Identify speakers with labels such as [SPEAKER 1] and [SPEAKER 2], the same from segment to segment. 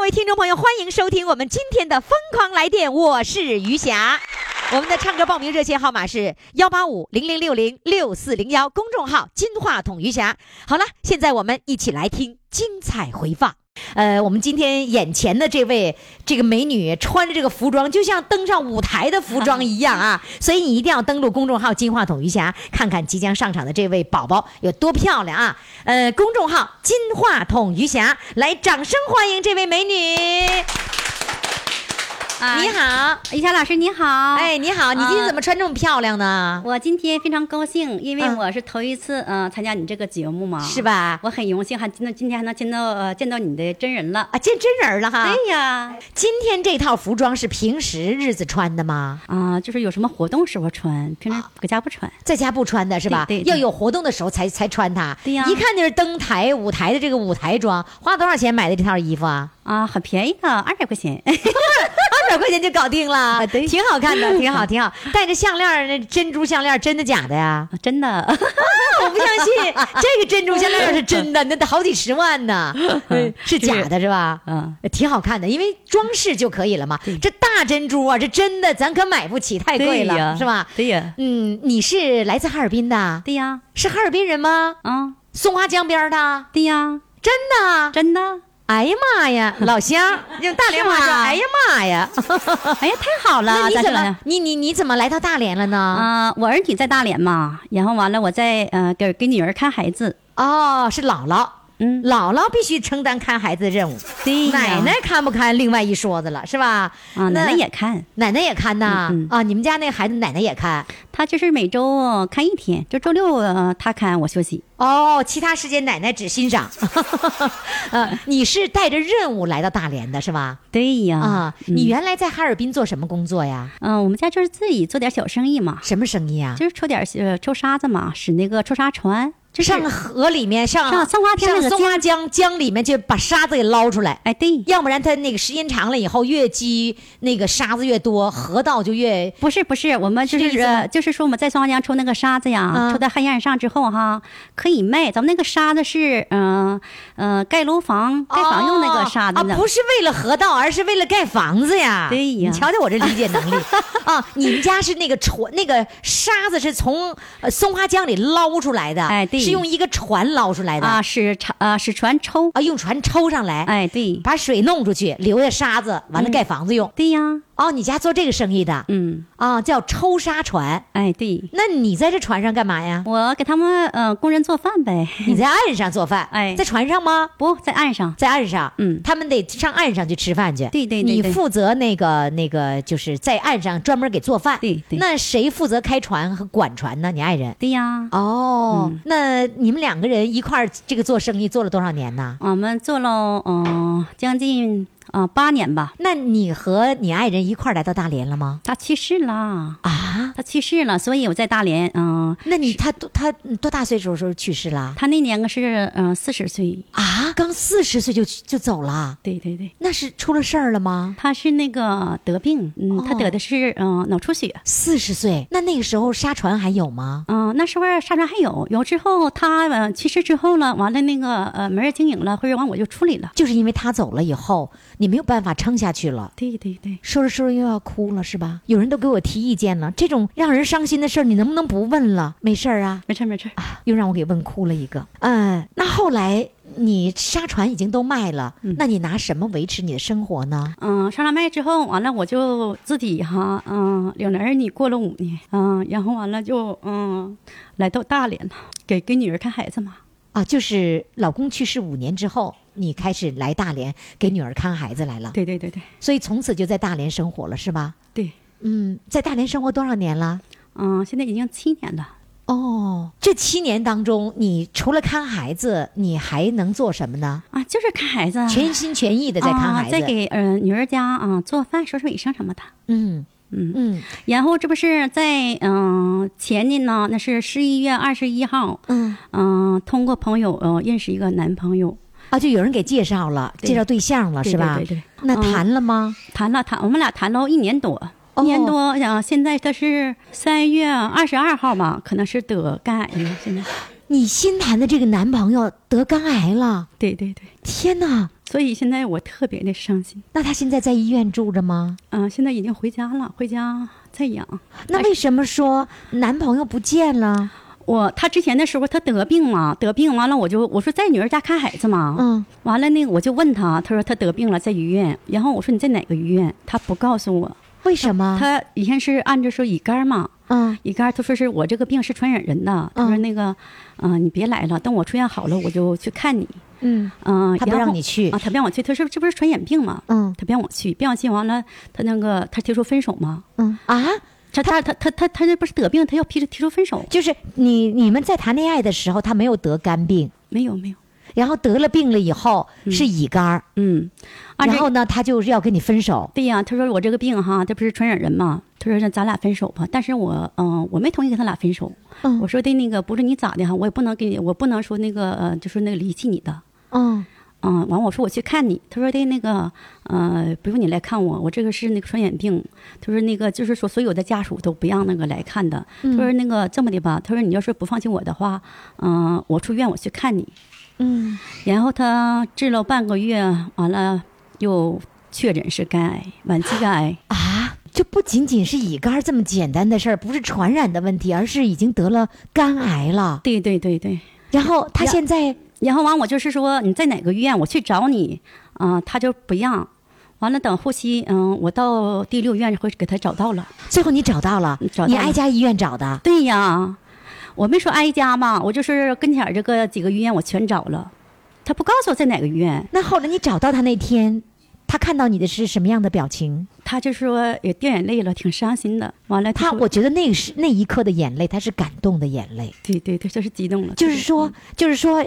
[SPEAKER 1] 各位听众朋友，欢迎收听我们今天的《疯狂来电》，我是余霞。我们的唱歌报名热线号码是幺八五零零六零六四零幺，公众号“金话筒余霞”。好了，现在我们一起来听精彩回放。呃，我们今天眼前的这位这个美女穿着这个服装，就像登上舞台的服装一样啊！所以你一定要登录公众号“金话筒余霞”，看看即将上场的这位宝宝有多漂亮啊！呃，公众号“金话筒余霞”，来，掌声欢迎这位美女。
[SPEAKER 2] 啊
[SPEAKER 1] 你好，
[SPEAKER 2] 于霞老师你好，
[SPEAKER 1] 哎，你好，你今天
[SPEAKER 2] 啊
[SPEAKER 1] 怎么穿这么漂亮呢？
[SPEAKER 2] 我今天非常高兴，因为
[SPEAKER 1] 嗯
[SPEAKER 2] 我是头一次呃参加你这个节目嘛，
[SPEAKER 1] 是？吧？
[SPEAKER 2] 我很荣幸，还今天今天还能见到呃见到你的真人了。
[SPEAKER 1] 啊，见真人了哈。
[SPEAKER 2] 对呀，
[SPEAKER 1] 今天这套服装是平时日子穿的吗？
[SPEAKER 2] 啊，就是有什么活动时候穿，平时搁家不穿。
[SPEAKER 1] 在家不穿的是吧？
[SPEAKER 2] 对对对
[SPEAKER 1] 要有活动的时候才才穿它。
[SPEAKER 2] 对呀
[SPEAKER 1] 一看就是登台舞台的这个舞台装，花多少钱买的这套衣服啊？
[SPEAKER 2] 啊，很便宜的，二百块钱。
[SPEAKER 1] 二百块钱就搞定了，
[SPEAKER 2] 啊对
[SPEAKER 1] 挺好看的，挺好，挺好。戴着项链儿，那珍珠项链儿，真的假的呀？
[SPEAKER 2] 啊真的，
[SPEAKER 1] 我不相信，这个珍珠项链儿是真的，那得好几十万呢，嗯是假的是吧？
[SPEAKER 2] 嗯，
[SPEAKER 1] 挺好看的，因为装饰就可以了嘛。这大珍珠啊，这真的咱可买不起，太贵了，是吧？
[SPEAKER 2] 对呀，
[SPEAKER 1] 嗯，你是来自哈尔滨的，
[SPEAKER 2] 对呀，
[SPEAKER 1] 是哈尔滨人吗？
[SPEAKER 2] 啊，
[SPEAKER 1] 松花江边儿的，
[SPEAKER 2] 对呀，
[SPEAKER 1] 真的？
[SPEAKER 2] 真的。
[SPEAKER 1] 哎呀妈呀，老乡，用大连话说，哎呀妈呀！
[SPEAKER 2] 哎呀，太好了！
[SPEAKER 1] 那你怎么你你你怎么来到大连了呢？
[SPEAKER 2] 啊、我儿女在大连嘛，然后完了，我在呃给给女儿看孩子。
[SPEAKER 1] 哦，是姥姥，
[SPEAKER 2] 嗯，
[SPEAKER 1] 姥姥必须承担看孩子的任务，
[SPEAKER 2] 对呀
[SPEAKER 1] 奶奶看不看另外一说子了，是吧？
[SPEAKER 2] 啊，奶奶也看。
[SPEAKER 1] 奶奶也看呐，
[SPEAKER 2] 嗯嗯
[SPEAKER 1] 啊，你们家那孩子奶奶也看，
[SPEAKER 2] 他就是每周看一天，就周六呃他看我休息。
[SPEAKER 1] 哦，其他时间奶奶只欣赏。呃，你是带着任务来到大连的是吧？
[SPEAKER 2] 对呀，
[SPEAKER 1] 啊，
[SPEAKER 2] 嗯
[SPEAKER 1] 你原来在哈尔滨做什么工作呀？
[SPEAKER 2] 嗯、我们家就是自己做点小生意嘛，
[SPEAKER 1] 什么生意啊？
[SPEAKER 2] 就是抽点呃抽沙子嘛，使那个抽沙船，就是
[SPEAKER 1] 上河里面，上
[SPEAKER 2] 上松花江那个
[SPEAKER 1] 上松花江江里面去把沙子给捞出来。
[SPEAKER 2] 哎对，
[SPEAKER 1] 要不然它那个时间长了以后，越积那个沙子越多，河道就越
[SPEAKER 2] 不是不是，我们就是就是说我们在松花江抽那个沙子呀，
[SPEAKER 1] 啊
[SPEAKER 2] 抽到黑岸上之后哈，可以卖。咱们那个沙子是嗯呃盖楼房盖房用那个沙子
[SPEAKER 1] 啊，不是为了河道，而是为了盖房子呀。
[SPEAKER 2] 对呀
[SPEAKER 1] 你瞧瞧我这理解能力啊！你们家是那个船，那个沙子是从呃松花江里捞出来的，
[SPEAKER 2] 哎对
[SPEAKER 1] 是用一个船捞出来的。
[SPEAKER 2] 啊使船啊是船抽，
[SPEAKER 1] 啊，用船抽上来，
[SPEAKER 2] 哎对。
[SPEAKER 1] 把水弄出去，留下沙子，完了盖房子用。
[SPEAKER 2] 对呀，
[SPEAKER 1] 哦，你家做这个生意的
[SPEAKER 2] 嗯
[SPEAKER 1] 啊，叫抽沙船。
[SPEAKER 2] 哎对，
[SPEAKER 1] 那你在这船上干嘛呀？
[SPEAKER 2] 我给他们呃工人做饭呗，
[SPEAKER 1] 你在岸上做饭，
[SPEAKER 2] 哎
[SPEAKER 1] 在船上吗？
[SPEAKER 2] 不在岸上，
[SPEAKER 1] 在岸上，
[SPEAKER 2] 嗯
[SPEAKER 1] 他们得上岸上去吃饭去。
[SPEAKER 2] 对对对对
[SPEAKER 1] 你负责那个那个，就是在岸上专门给做饭。
[SPEAKER 2] 对对
[SPEAKER 1] 那谁负责开船和管船呢？你爱人。
[SPEAKER 2] 对呀。
[SPEAKER 1] 哦，
[SPEAKER 2] 嗯
[SPEAKER 1] 那你们两个人一块儿这个做生意做了多少年呢？
[SPEAKER 2] 我们做了嗯、呃将近啊、呃八年吧，
[SPEAKER 1] 那你和你爱人一块儿来到大连了吗？
[SPEAKER 2] 他去世了，
[SPEAKER 1] 啊，
[SPEAKER 2] 他去世了，所以我在大连，嗯、
[SPEAKER 1] 那你他多他多大岁数时候去世了？
[SPEAKER 2] 他那年个是嗯四十岁，
[SPEAKER 1] 啊，刚四十岁就就走了，
[SPEAKER 2] 对对对，
[SPEAKER 1] 那是出了事儿了吗？
[SPEAKER 2] 他是那个得病，嗯，他
[SPEAKER 1] 哦
[SPEAKER 2] 得的是嗯、呃脑出血，
[SPEAKER 1] 四十岁，那那个时候沙船还有吗？
[SPEAKER 2] 嗯、那时候沙船还有，有之后他呃去世之后了，完了那个呃没人经营了，或者完我就处理了，
[SPEAKER 1] 就是因为他走了以后，你没有办法撑下去了。
[SPEAKER 2] 对对对，
[SPEAKER 1] 说着说着又要哭了，是吧？有人都给我提意见了，这种让人伤心的事儿，你能不能不问了？没事儿啊，
[SPEAKER 2] 没事儿没事儿，
[SPEAKER 1] 啊，又让我给问哭了一个。嗯，那后来你沙船已经都卖了，
[SPEAKER 2] 嗯
[SPEAKER 1] 那你拿什么维持你的生活呢？
[SPEAKER 2] 嗯，上了麦之后，完了我就自己哈，嗯，领着儿女过了五年，嗯，然后完了就嗯，来到大连了，给给女儿看孩子嘛。
[SPEAKER 1] 啊，就是老公去世五年之后，你开始来大连给女儿看孩子来了，
[SPEAKER 2] 对对对对
[SPEAKER 1] 所以从此就在大连生活了，是吧？
[SPEAKER 2] 对，
[SPEAKER 1] 嗯，在大连生活多少年了？
[SPEAKER 2] 嗯，现在已经七年了。
[SPEAKER 1] 哦，这七年当中，你除了看孩子，你还能做什么呢？
[SPEAKER 2] 啊，就是看孩子啊，
[SPEAKER 1] 全心全意的在看孩子，
[SPEAKER 2] 啊在给呃女儿家啊做饭、收拾卫生什么的。
[SPEAKER 1] 嗯
[SPEAKER 2] 嗯
[SPEAKER 1] 嗯
[SPEAKER 2] 然后这不是在嗯、前年呢，那是十一月二十一号，
[SPEAKER 1] 嗯
[SPEAKER 2] 嗯、通过朋友呃认识一个男朋友，
[SPEAKER 1] 啊，就有人给介绍了，介绍对象了，是吧？
[SPEAKER 2] 对对对
[SPEAKER 1] 那
[SPEAKER 2] 嗯
[SPEAKER 1] 谈了吗？
[SPEAKER 2] 谈了谈，我们俩谈了一年多。
[SPEAKER 1] 哦
[SPEAKER 2] 一年多，啊，现在他是三月二十二号嘛，可能是得肝癌了。现在，
[SPEAKER 1] 你新谈的这个男朋友得肝癌了，
[SPEAKER 2] 对对对，
[SPEAKER 1] 天哪！
[SPEAKER 2] 所以现在我特别的伤心。
[SPEAKER 1] 那他现在在医院住着吗？
[SPEAKER 2] 嗯、现在已经回家了，回家在养。
[SPEAKER 1] 那为什么说男朋友不见了？
[SPEAKER 2] 我他之前的时候他得病嘛，得病完了我就我说在女儿家看孩子嘛，
[SPEAKER 1] 嗯，
[SPEAKER 2] 完了那个我就问他，他说他得病了在医院，然后我说你在哪个医院？他不告诉我，
[SPEAKER 1] 为什么？
[SPEAKER 2] 他以前是按着说乙肝嘛，
[SPEAKER 1] 嗯。
[SPEAKER 2] 乙肝他说是我这个病是传染人的，他说
[SPEAKER 1] 嗯。
[SPEAKER 2] 那个，嗯、你别来了，等我出院好了我就去看你，
[SPEAKER 1] 嗯。
[SPEAKER 2] 嗯、
[SPEAKER 1] 他不让你去。
[SPEAKER 2] 啊，他不让我去，他说这不是传染病嘛？
[SPEAKER 1] 嗯。
[SPEAKER 2] 他不让我去，不让我去完了，他那个他提出分手嘛，
[SPEAKER 1] 嗯。啊，
[SPEAKER 2] 他他他他他他这不是得病，他要提出提出分手，
[SPEAKER 1] 就是你你们在谈恋爱的时候，他没有得肝病，
[SPEAKER 2] 没有没有，
[SPEAKER 1] 然后得了病了以后是乙肝儿，
[SPEAKER 2] 嗯，
[SPEAKER 1] 然后呢，他就是要跟你分手。
[SPEAKER 2] 对呀，他说我这个病哈，这不是传染人嘛？他说那咱俩分手吧。但是我嗯、我没同意跟他俩分手。
[SPEAKER 1] 嗯
[SPEAKER 2] 我说的那个不是你咋的哈，我也不能给你，我不能说那个呃，就是那个离弃你的。
[SPEAKER 1] 嗯
[SPEAKER 2] 嗯，完我说我去看你，他说的那个呃，不用你来看我，我这个是那个传染病。他说那个就是说所有的家属都不让那个来看的。他说那个这么的吧，他说你要是不放心我的话，嗯、我出院我去看你。
[SPEAKER 1] 嗯，
[SPEAKER 2] 然后他治了半个月，完了又确诊是肝癌，晚期肝癌。
[SPEAKER 1] 啊，就不仅仅是乙肝儿这么简单的事儿，不是传染的问题，而是已经得了肝癌了。
[SPEAKER 2] 对对对对。
[SPEAKER 1] 然后他现在
[SPEAKER 2] 然后完，我就是说你在哪个医院，我去找你，啊、他就不让。完了，等后期，嗯，我到第六医院会给他找到了。
[SPEAKER 1] 最后你找到了，
[SPEAKER 2] 找到了
[SPEAKER 1] 你挨家医院找的。
[SPEAKER 2] 对呀，我没说挨家嘛，我就是跟前儿这个几个医院我全找了，他不告诉我在哪个医院，
[SPEAKER 1] 那后来你找到他那天，他看到你的是什么样的表情？
[SPEAKER 2] 他就说也掉眼泪了，挺伤心的。完了，
[SPEAKER 1] 他，
[SPEAKER 2] 说
[SPEAKER 1] 我觉得那个是那一刻的眼泪，他是感动的眼泪。
[SPEAKER 2] 对对对，就是激动了，
[SPEAKER 1] 就是说，就是说，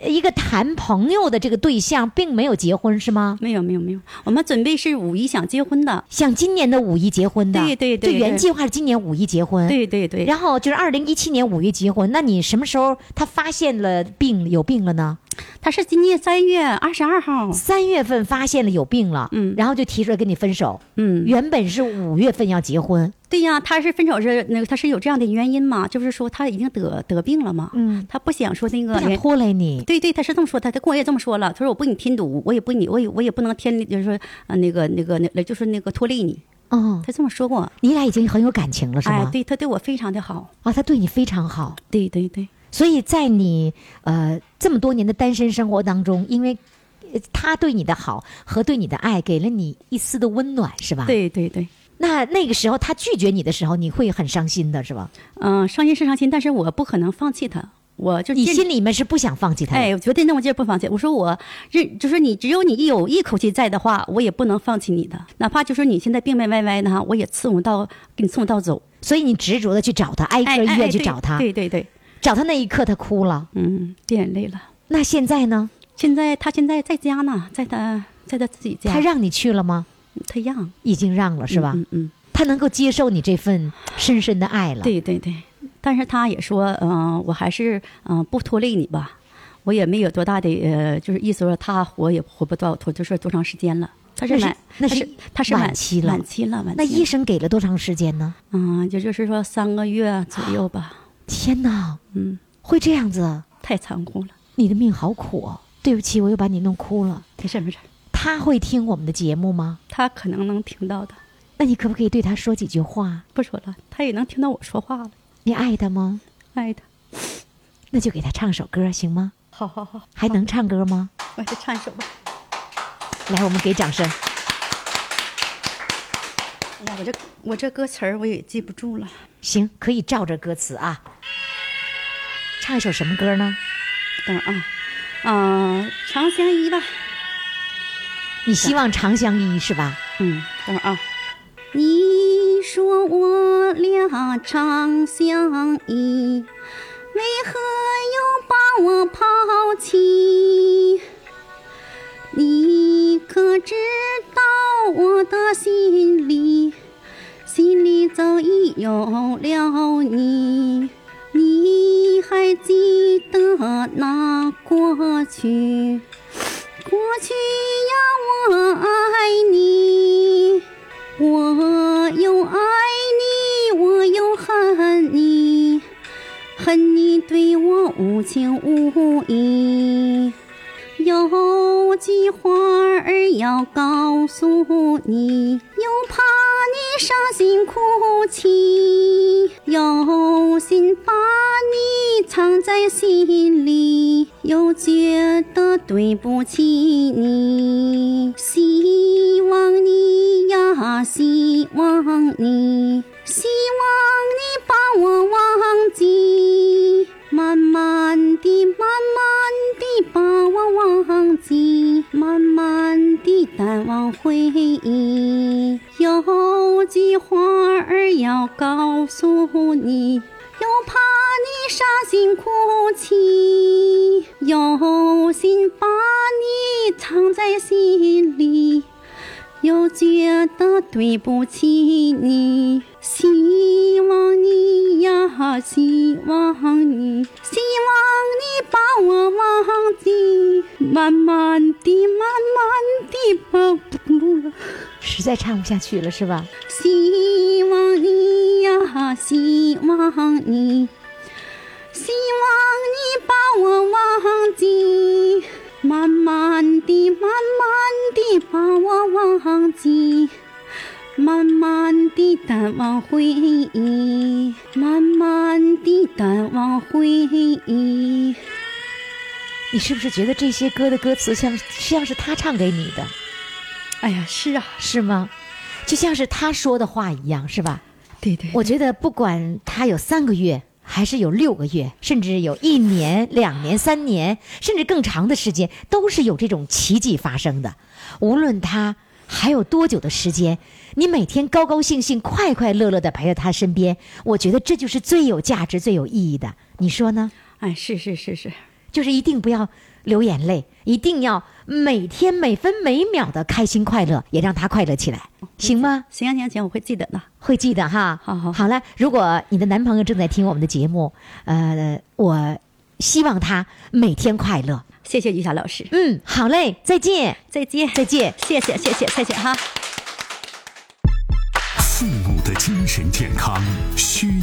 [SPEAKER 1] 呃一个谈朋友的这个对象并没有结婚，是吗？
[SPEAKER 2] 没有没有没有，我们准备是五一想结婚的，
[SPEAKER 1] 想今年的五一结婚的，
[SPEAKER 2] 对对对
[SPEAKER 1] 就原计划是今年五一结婚，。
[SPEAKER 2] 对对对，
[SPEAKER 1] 然后就是二零一七年五一结婚，那你什么时候他发现了病有病了呢？
[SPEAKER 2] 他是今年三月二十二号，
[SPEAKER 1] 三月份发现了有病了，
[SPEAKER 2] 嗯
[SPEAKER 1] 然后就提出来跟你分手。
[SPEAKER 2] 嗯，
[SPEAKER 1] 原本是五月份要结婚，
[SPEAKER 2] 对呀，他是分手是那个，他是有这样的原因嘛，就是说他已经得得病了嘛，
[SPEAKER 1] 嗯，
[SPEAKER 2] 他不想说那个
[SPEAKER 1] 想拖累你。
[SPEAKER 2] 对对，他是这么说他，他跟我也这么说了。他说我不给你添堵，我也不给你，我也我也不能添，就是说啊那个那个那就是那个拖累你。
[SPEAKER 1] 哦，
[SPEAKER 2] 他这么说过。
[SPEAKER 1] 你俩已经很有感情了，是吗？，
[SPEAKER 2] 哎对他对我非常的好。
[SPEAKER 1] 啊，他对你非常好，
[SPEAKER 2] 对对对
[SPEAKER 1] 所以在你呃这么多年的单身生活当中，因为呃他对你的好和对你的爱，给了你一丝的温暖，是吧？。
[SPEAKER 2] 对对对，
[SPEAKER 1] 那那个时候他拒绝你的时候，你会很伤心的，是吧？
[SPEAKER 2] 嗯、伤心是伤心，但是我不可能放弃他，我就
[SPEAKER 1] 你心里面是不想放弃他。
[SPEAKER 2] 哎，我绝对那么劲儿不放弃。我说我认，就是你只有你一有一口气在的话，我也不能放弃你的，哪怕就是你现在病病歪歪的哈，我也伺候到给你伺候到走。
[SPEAKER 1] 所以你执着的去找他，挨
[SPEAKER 2] 哎
[SPEAKER 1] 个医院
[SPEAKER 2] 哎哎对
[SPEAKER 1] 去找他，
[SPEAKER 2] 对对对，
[SPEAKER 1] 找他那一刻他哭了。
[SPEAKER 2] 嗯，掉眼泪了。
[SPEAKER 1] 那现在呢？
[SPEAKER 2] 现在他现在在家呢，在他在他自己家，
[SPEAKER 1] 他让你去了吗？
[SPEAKER 2] 他让
[SPEAKER 1] 已经让了，是吧？
[SPEAKER 2] 嗯嗯，
[SPEAKER 1] 他能够接受你这份深深的爱了。
[SPEAKER 2] 对对对。但是他也说，嗯、我还是嗯、呃不拖累你吧，我也没有多大的呃，就是意思说他活也活不到多，就是多长时间了。他是
[SPEAKER 1] 那是
[SPEAKER 2] 晚，他
[SPEAKER 1] 那是
[SPEAKER 2] 是他是
[SPEAKER 1] 晚期了
[SPEAKER 2] 晚期了，晚期了。
[SPEAKER 1] 那医生给了多长时间呢？
[SPEAKER 2] 嗯，也就是说三个月左右吧。
[SPEAKER 1] 天哪，
[SPEAKER 2] 嗯，
[SPEAKER 1] 会这样子？
[SPEAKER 2] 太残酷了。
[SPEAKER 1] 你的命好苦哦！对不起，我又把你弄哭了。
[SPEAKER 2] 没事没事，
[SPEAKER 1] 他会听我们的节目吗？
[SPEAKER 2] 他可能能听到的。
[SPEAKER 1] 那你可不可以对他说几句话？
[SPEAKER 2] 不说了，他也能听到我说话了。
[SPEAKER 1] 你爱他吗？
[SPEAKER 2] 爱他，
[SPEAKER 1] 那就给他唱首歌行吗？
[SPEAKER 2] 好好好，
[SPEAKER 1] 还能唱歌吗？
[SPEAKER 2] 我再唱一首吧。
[SPEAKER 1] 来，我们给掌声。
[SPEAKER 2] 我这我这歌词儿我也记不住了。
[SPEAKER 1] 行，可以照着歌词啊。唱一首什么歌呢？
[SPEAKER 2] 等会儿啊，啊、长相依吧。
[SPEAKER 1] 你希望长相依是吧？
[SPEAKER 2] 嗯，等会儿啊。你说我俩长相依，为何又把我抛弃？你可知道我的心里，心里早已有了你。你还记得那过去？过去呀，我爱你，我又爱你，我又恨你，恨你对我无情无义。有句话儿要告诉你，又怕你伤心哭泣，有心把你藏在心里，又觉得对不起你。希望你呀，希望你，希望你把我忘记。慢慢的，慢慢的把难忘回忆。有句话儿要告诉你，又怕你伤心哭泣，有心把你藏在心里。又觉得对不起你，希望你呀，希望你，希望你把我忘记，慢慢的，慢慢的把不录了。
[SPEAKER 1] 实在唱不下去了是吧？
[SPEAKER 2] 希望你呀，希望你，希望你把我忘记，慢慢地，慢慢地把我忘记，慢慢地淡忘回忆，慢慢地淡忘回忆。
[SPEAKER 1] 你是不是觉得这些歌的歌词像像是他唱给你的，
[SPEAKER 2] 哎呀，是啊，
[SPEAKER 1] 是吗？就像是他说的话一样，是吧？
[SPEAKER 2] 对对，
[SPEAKER 1] 我觉得不管他有三个月，还是有六个月，甚至有一年、两年、三年，甚至更长的时间，都是有这种奇迹发生的。无论他还有多久的时间，你每天高高兴兴、快快乐乐的陪在他身边，我觉得这就是最有价值、最有意义的。你说呢？
[SPEAKER 2] 哎，是是是是，
[SPEAKER 1] 就是一定不要流眼泪，一定要每天每分每秒的开心快乐，也让他快乐起来，行吗？
[SPEAKER 2] 行行行，我会记得的。
[SPEAKER 1] 会记得哈。
[SPEAKER 2] 好好
[SPEAKER 1] 好了，如果你的男朋友正在听我们的节目，呃，我希望他每天快乐。
[SPEAKER 2] 谢谢于霞老师，
[SPEAKER 1] 嗯，好嘞，再见，
[SPEAKER 2] 再见，
[SPEAKER 1] 再见。
[SPEAKER 2] 谢谢谢谢谢谢哈。
[SPEAKER 3] 父母的精神健康需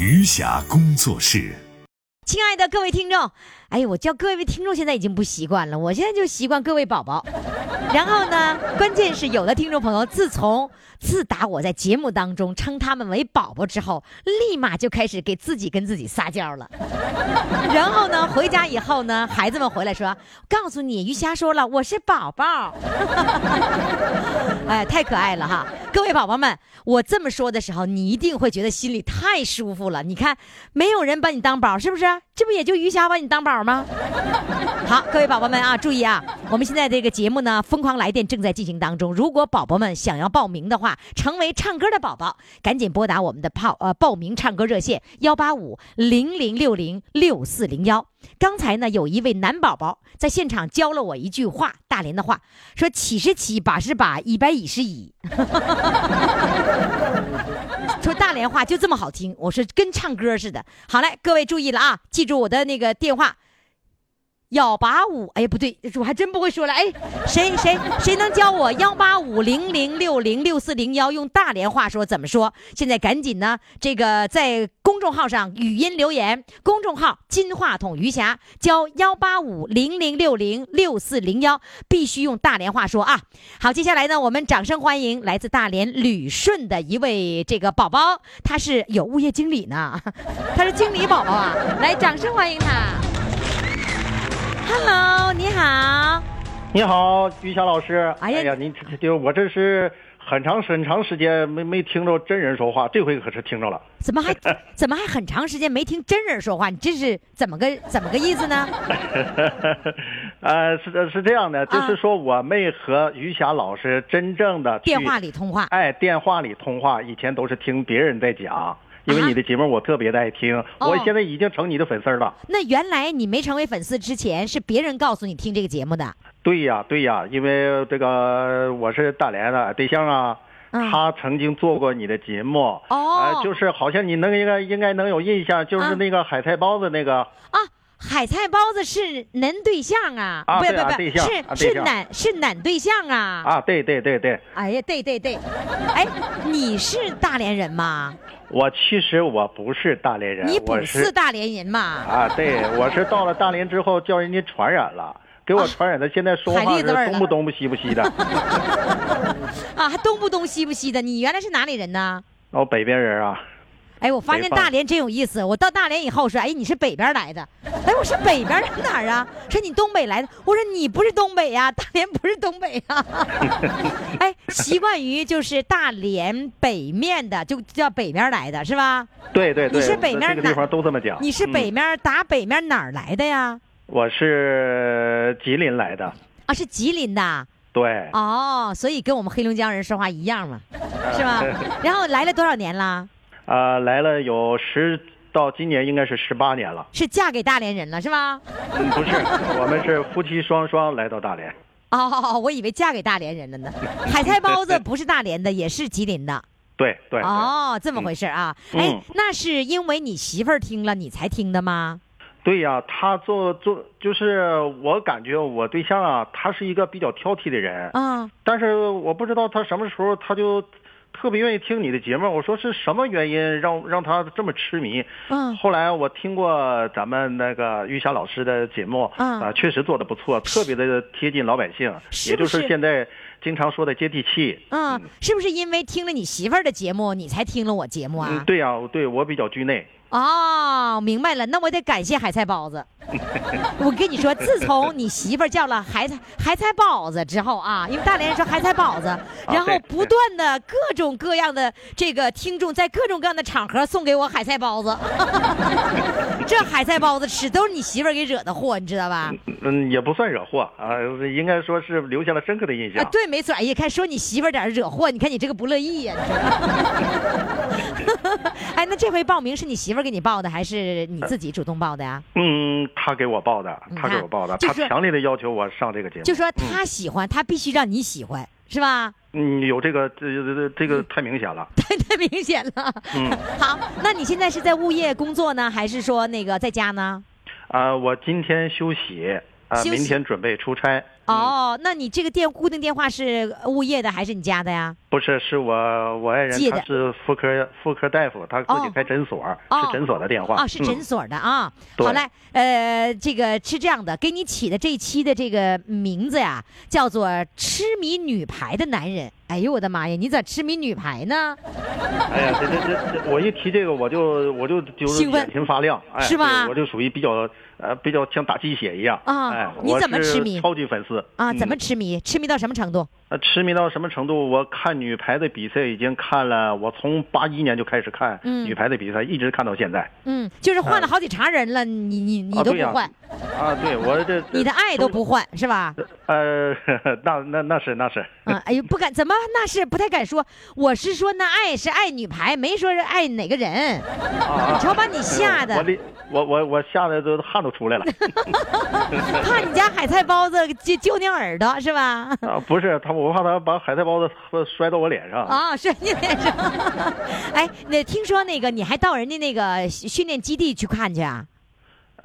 [SPEAKER 3] 余霞工作室。
[SPEAKER 1] 亲爱的各位听众，哎呀，我叫各位听众现在已经不习惯了，我现在就习惯各位宝宝。然后呢，关键是有的听众朋友，自从自打我在节目当中称他们为宝宝之后，立马就开始给自己跟自己撒娇了。然后呢，回家以后呢，孩子们回来说：“告诉你，于霞说了，我是宝宝。”哎，太可爱了哈！各位宝宝们，我这么说的时候，你一定会觉得心里太舒服了。你看，没有人把你当宝，是不是？这不也就余霞把你当宝吗？好，各位宝宝们啊，注意啊！我们现在这个节目呢，《疯狂来电》正在进行当中。如果宝宝们想要报名的话，成为唱歌的宝宝，赶紧拨打我们的报呃报名唱歌热线幺八五零零六零六四零幺。刚才呢，有一位男宝宝在现场教了我一句话，大连的话，说七十七，八十八，一百一十一。说大连话就这么好听，我说跟唱歌似的。好嘞，各位注意了啊，记住我的那个电话幺八五，哎，不对，我还真不会说了。哎，谁谁谁能教我幺八五零零六零六四零幺用大连话说怎么说？现在赶紧呢，这个在公众号上语音留言，公众号金话筒余霞教幺八五零零六零六四零幺，必须用大连话说啊。好，接下来呢，我们掌声欢迎来自大连旅顺的一位这个宝宝，他是有物业经理呢，他是经理宝宝啊，来，掌声欢迎他。Hello，你好。
[SPEAKER 4] 你好，于霞老师。
[SPEAKER 1] 哎呀
[SPEAKER 4] 呀，您就我这是很长很长时间没没听着真人说话，这回可是听着了。
[SPEAKER 1] 怎么还 怎么还很长时间没听真人说话？你这是怎么个怎么个意思呢？
[SPEAKER 4] 呃，是是这样的，就是说我没和于霞老师真正的
[SPEAKER 1] 啊电话里通话
[SPEAKER 4] 哎，电话里通话，以前都是听别人在讲，因为
[SPEAKER 1] 啊
[SPEAKER 4] 你的节目我特别的爱听，
[SPEAKER 1] 哦。
[SPEAKER 4] 我现在已经成你的粉丝了。
[SPEAKER 1] 那原来你没成为粉丝之前，是别人告诉你听这个节目的。
[SPEAKER 4] 对呀，对呀，因为这个我是大连的对象啊，
[SPEAKER 1] 嗯。
[SPEAKER 4] 他曾经做过你的节目，
[SPEAKER 1] 哦。
[SPEAKER 4] 呃，就是好像你能应该应该能有印象，就是
[SPEAKER 1] 嗯。
[SPEAKER 4] 那个海菜包子那个，
[SPEAKER 1] 啊，海菜包子是男对象啊？
[SPEAKER 4] 啊
[SPEAKER 1] 不不不，是是男是男对象啊？
[SPEAKER 4] 啊，对对对对，
[SPEAKER 1] 哎呀，对对对，哎，你是大连人吗？
[SPEAKER 4] 我其实我不是大连人，
[SPEAKER 1] 你不
[SPEAKER 4] 我是
[SPEAKER 1] 是大连人嘛？
[SPEAKER 4] 啊，对，我是到了大连之后叫人家传染了。给我传染的，现在说
[SPEAKER 1] 海
[SPEAKER 4] 话是东不东不西不西的。
[SPEAKER 1] 啊，还东不东西不西的。你原来是哪里人呢？
[SPEAKER 4] 我北边人啊，
[SPEAKER 1] 哎，我发现大连真有意思。我到大连以后说，哎，你是北边来的。哎，我是北边人哪儿啊？说你东北来的。我说你不是东北呀、大连不是东北呀、哎，习惯于就是大连北面的，就叫北边来的是吧？
[SPEAKER 4] 对对对，
[SPEAKER 1] 你是北面哪
[SPEAKER 4] 这个地方都这么讲。
[SPEAKER 1] 你是北
[SPEAKER 4] 嗯
[SPEAKER 1] 面打北面哪儿来的呀？
[SPEAKER 4] 我是吉林来的，
[SPEAKER 1] 啊，是吉林的。
[SPEAKER 4] 对。
[SPEAKER 1] 哦，所以跟我们黑龙江人说话一样嘛，是吧？然后来了多少年了？
[SPEAKER 4] 啊、来了有十到今年应该是十八年了。
[SPEAKER 1] 是嫁给大连人了是吧？
[SPEAKER 4] 嗯，不是，我们是夫妻双双来到大连。
[SPEAKER 1] 哦，我以为嫁给大连人了呢。海菜包子不是大连的，也是吉林的。
[SPEAKER 4] 对 对。对
[SPEAKER 1] 哦，这么回事啊？
[SPEAKER 4] 嗯
[SPEAKER 1] 哎，那是因为你媳妇儿听了你才听的吗？
[SPEAKER 4] 对呀，他做做就是我感觉我对象啊，他是一个比较挑剔的人，
[SPEAKER 1] 嗯，
[SPEAKER 4] 但是我不知道他什么时候他就特别愿意听你的节目。我说是什么原因让让他这么痴迷？
[SPEAKER 1] 嗯
[SPEAKER 4] 后来我听过咱们那个玉霞老师的节目，
[SPEAKER 1] 嗯
[SPEAKER 4] 啊，确实做的不错，特别的贴近老百姓，也就
[SPEAKER 1] 是
[SPEAKER 4] 现在经常说的接地气。
[SPEAKER 1] 嗯，是不是因为听了你媳妇儿的节目，你才听了我节目啊？
[SPEAKER 4] 嗯，对呀、对我比较拘内。
[SPEAKER 1] 哦，明白了，那我得感谢海菜包子。我跟你说，自从你媳妇儿叫了海菜海菜包子之后啊，因为大连人说海菜包子，然后不断的各种各样的这个听众在各种各样的场合送给我海菜包子，这海菜包子吃都是你媳妇儿给惹的祸，你知道吧？
[SPEAKER 4] 嗯，也不算惹祸啊，应该说是留下了深刻的印象。
[SPEAKER 1] 啊，对，没错。哎呀，看说你媳妇儿在这儿惹祸，你看你这个不乐意呀、哎，那这回报名是你媳妇儿给你报的，还是你自己主动报的呀？
[SPEAKER 4] 嗯，他给我报的，他给我报的，他强烈的要求我上这个节目。
[SPEAKER 1] 就说他喜欢，他必须让你喜欢，是吧？
[SPEAKER 4] 嗯，有这个这这这个太明显了。
[SPEAKER 1] 太太明显了。
[SPEAKER 4] 嗯
[SPEAKER 1] 好，那你现在是在物业工作呢，还是说那个在家呢？
[SPEAKER 4] 啊、我今天休息，啊、明天准备出差。
[SPEAKER 1] 哦，那你这个电固定电话是物业的还是你家的呀？
[SPEAKER 4] 不是，是我我爱人他是妇科妇科大夫，他自己
[SPEAKER 1] 哦
[SPEAKER 4] 开诊所，
[SPEAKER 1] 哦
[SPEAKER 4] 是诊所的电话。
[SPEAKER 1] 哦，是诊
[SPEAKER 4] 嗯
[SPEAKER 1] 所的啊。
[SPEAKER 4] 对
[SPEAKER 1] 好嘞，呃，这个是这样的，给你起的这一期的这个名字呀，叫做“痴迷女排的男人”。哎呦我的妈呀，你咋痴迷女排呢？
[SPEAKER 4] 哎呀，这这这这，我一提这个，我就我就就是眼睛发亮，哎，
[SPEAKER 1] 是吧
[SPEAKER 4] 我就属于比较呃比较像打鸡血一样
[SPEAKER 1] 啊
[SPEAKER 4] 哎，
[SPEAKER 1] 你怎么痴迷
[SPEAKER 4] 超级粉丝
[SPEAKER 1] 啊，怎么
[SPEAKER 4] 嗯
[SPEAKER 1] 痴迷？痴迷到什么程度？
[SPEAKER 4] 呃，痴迷到什么程度？我看女排的比赛已经看了，我从八一年就开始看
[SPEAKER 1] 嗯
[SPEAKER 4] 女排的比赛，一直看到现在。
[SPEAKER 1] 嗯，就是换了好几茬人了，你你你
[SPEAKER 4] 啊对呀
[SPEAKER 1] 都不换，
[SPEAKER 4] 啊，对我这
[SPEAKER 1] 你的爱都不换是吧？
[SPEAKER 4] 呃，那那那是那是，
[SPEAKER 1] 啊，哎呦，不敢，怎么那是不太敢说。我是说，那爱是爱女排，没说是爱哪个人。
[SPEAKER 4] 啊
[SPEAKER 1] 你瞧把你吓的
[SPEAKER 4] 我这我我我吓得都汗都出来了
[SPEAKER 1] 怕你家海菜包子揪揪你耳朵是吧？
[SPEAKER 4] 啊！不是他，我怕他把海菜包子摔到我脸上。
[SPEAKER 1] 啊，摔你脸上。哎，那听说那个你还到人家那个训练基地去看去啊？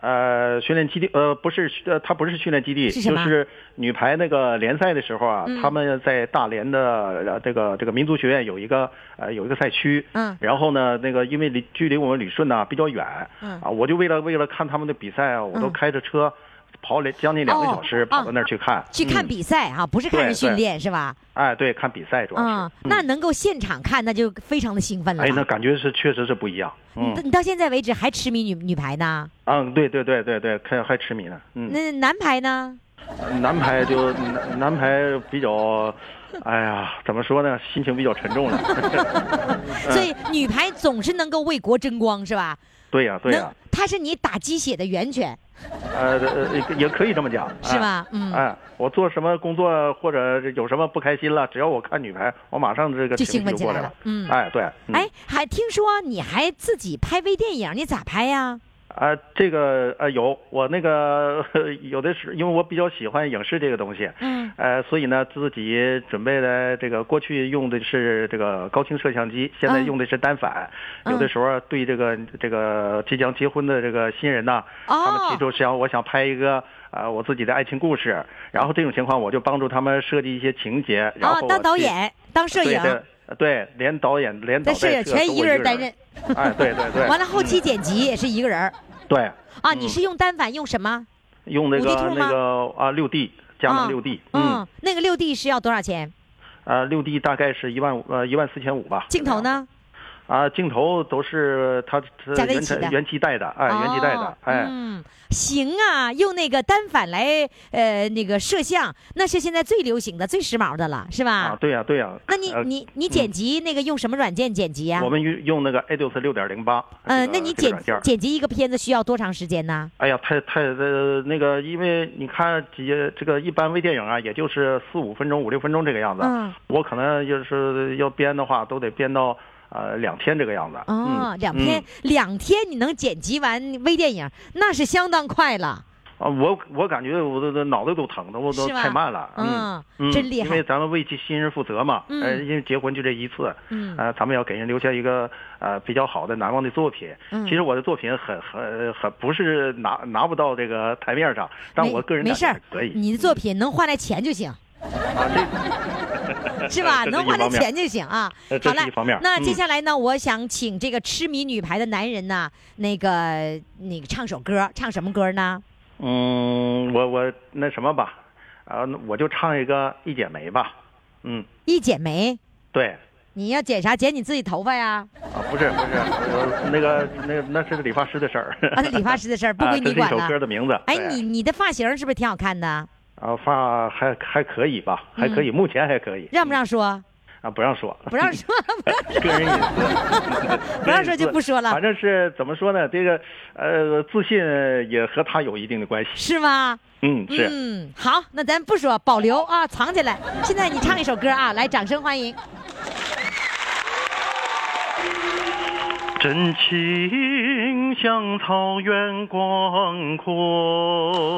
[SPEAKER 4] 呃，训练基地，呃，不是，呃，它不是训练基地，
[SPEAKER 1] 是
[SPEAKER 4] 就是女排那个联赛的时候啊，
[SPEAKER 1] 嗯
[SPEAKER 4] 他们在大连的呃这个这个民族学院有一个呃有一个赛区，
[SPEAKER 1] 嗯
[SPEAKER 4] 然后呢，那个因为离距离我们旅顺呢比较远，
[SPEAKER 1] 嗯
[SPEAKER 4] 啊，我就为了为了看他们的比赛啊，我都
[SPEAKER 1] 嗯
[SPEAKER 4] 开着车跑两将近两个小时
[SPEAKER 1] 哦
[SPEAKER 4] 跑到那儿去看，
[SPEAKER 1] 去看
[SPEAKER 4] 嗯
[SPEAKER 1] 比赛哈、不是看人训练是吧？
[SPEAKER 4] 哎，对，看比赛主要是，
[SPEAKER 1] 嗯，那能够现场看，那就非常的兴奋了。
[SPEAKER 4] 哎，那感觉是确实是不一样，嗯
[SPEAKER 1] 你你到现在为止还痴迷女女排呢？
[SPEAKER 4] 嗯，对对对对对，看还痴迷呢，嗯。
[SPEAKER 1] 那男排呢？
[SPEAKER 4] 男排就男男排比较，哎呀，怎么说呢？心情比较沉重了。
[SPEAKER 1] 所以女排总是能够为国争光是吧？
[SPEAKER 4] 对呀、对呀、
[SPEAKER 1] 啊，它是你打鸡血的源泉
[SPEAKER 4] 呃呃，也可以这么讲，
[SPEAKER 1] 是吧？嗯，
[SPEAKER 4] 哎，我做什么工作或者有什么不开心了，只要我看女排，我马上这个
[SPEAKER 1] 就兴奋起来了
[SPEAKER 4] 就过来了。
[SPEAKER 1] 嗯
[SPEAKER 4] 哎，对。嗯
[SPEAKER 1] 哎，还听说你还自己拍微电影，你咋拍呀？
[SPEAKER 4] 啊，这个呃有我那个有的是，因为我比较喜欢影视这个东西，
[SPEAKER 1] 嗯，
[SPEAKER 4] 呃，所以呢自己准备的这个过去用的是这个高清摄像机，现在
[SPEAKER 1] 嗯
[SPEAKER 4] 用的是单反。
[SPEAKER 1] 嗯
[SPEAKER 4] 有的时候对这个这个即将结婚的这个新人呐，他们提
[SPEAKER 1] 哦，
[SPEAKER 4] 出想我想拍一个呃我自己的爱情故事，然后这种情况我就帮助他们设计一些情节，然后
[SPEAKER 1] 当导演，当摄影，
[SPEAKER 4] 对连导演连导
[SPEAKER 1] 那摄影全一个
[SPEAKER 4] 人
[SPEAKER 1] 人担任。
[SPEAKER 4] 哎，对对对，
[SPEAKER 1] 完了，后期剪辑也是一个人儿
[SPEAKER 4] 对。
[SPEAKER 1] 啊。你是用单反用什么？
[SPEAKER 4] 用那个那个啊六 D 佳
[SPEAKER 1] 啊
[SPEAKER 4] 能六 D，嗯，
[SPEAKER 1] 嗯，那个六 D 是要多少钱？
[SPEAKER 4] 呃六 D 大概是一万五呃一万四千五吧。
[SPEAKER 1] 镜头？呢？
[SPEAKER 4] 啊，镜头都是它它原原机带的，哎，原机带的
[SPEAKER 1] 哦，
[SPEAKER 4] 哎，
[SPEAKER 1] 嗯，行啊，用那个单反来呃那个摄像，那是现在最流行的、最时髦的了，是吧？
[SPEAKER 4] 啊，对呀对呀。
[SPEAKER 1] 那你
[SPEAKER 4] 呃
[SPEAKER 1] 你你剪辑那个用什么软件剪辑啊？
[SPEAKER 4] 我们用用那个 Ados 六点零八，
[SPEAKER 1] 嗯，那你剪剪辑一个片子需要多长时间呢？
[SPEAKER 4] 哎呀，太太呃那个，因为你看几这个一般微电影啊，也就是四五分钟、五六分钟这个样子。
[SPEAKER 1] 嗯，
[SPEAKER 4] 我可能就是要编的话，都得编到呃两天这个样子。
[SPEAKER 1] 哦，
[SPEAKER 4] 嗯
[SPEAKER 1] 两天
[SPEAKER 4] 嗯
[SPEAKER 1] 两天你能剪辑完微电影，那是相当快了。
[SPEAKER 4] 啊，我我感觉我的脑袋都疼的，我都太慢了。
[SPEAKER 1] 嗯
[SPEAKER 4] 嗯，
[SPEAKER 1] 真厉害
[SPEAKER 4] 因为咱们为其新人负责嘛，
[SPEAKER 1] 嗯
[SPEAKER 4] 呃，因为结婚就这一次，
[SPEAKER 1] 嗯
[SPEAKER 4] 呃，咱们要给人留下一个呃比较好的难忘的作品。
[SPEAKER 1] 嗯
[SPEAKER 4] 其实我的作品很很很不是拿拿不到这个台面上，但我个人感
[SPEAKER 1] 没事儿
[SPEAKER 4] 觉还可以。
[SPEAKER 1] 你的作品能换来钱就行。是吧？能换来
[SPEAKER 4] 一方面
[SPEAKER 1] 钱就行啊
[SPEAKER 4] 呃。
[SPEAKER 1] 好了
[SPEAKER 4] 是一方面，
[SPEAKER 1] 那接
[SPEAKER 4] 嗯
[SPEAKER 1] 下来呢，我想请这个痴迷女排的男人呢，那个那个唱首歌，唱什么歌呢？
[SPEAKER 4] 嗯，我我那什么吧，啊，我就唱一个《一剪梅》吧。嗯，
[SPEAKER 1] 一剪梅，
[SPEAKER 4] 对。
[SPEAKER 1] 你要剪啥？剪你自己头发呀？
[SPEAKER 4] 啊，不是不是，呃那个那个那是理发师的事儿。
[SPEAKER 1] 啊，那理发师的事儿不归
[SPEAKER 4] 啊这是一首
[SPEAKER 1] 你管了。
[SPEAKER 4] 歌的名字。
[SPEAKER 1] 哎，你你的发型是不是挺好看的？
[SPEAKER 4] 啊，发还还可以吧，还可以，目前还可以。
[SPEAKER 1] 嗯让不让说？
[SPEAKER 4] 啊？不让说，
[SPEAKER 1] 不让说，不让说。
[SPEAKER 4] 个人隐私。
[SPEAKER 1] 不让说就不说了
[SPEAKER 4] 反正是怎么说呢？这个呃，自信也和他有一定的关系。
[SPEAKER 1] 是吗？
[SPEAKER 4] 嗯，是。
[SPEAKER 1] 嗯，好，那咱不说，保留啊，藏起来。现在你唱一首歌啊，来，掌声欢迎。
[SPEAKER 4] 真情像草原广阔，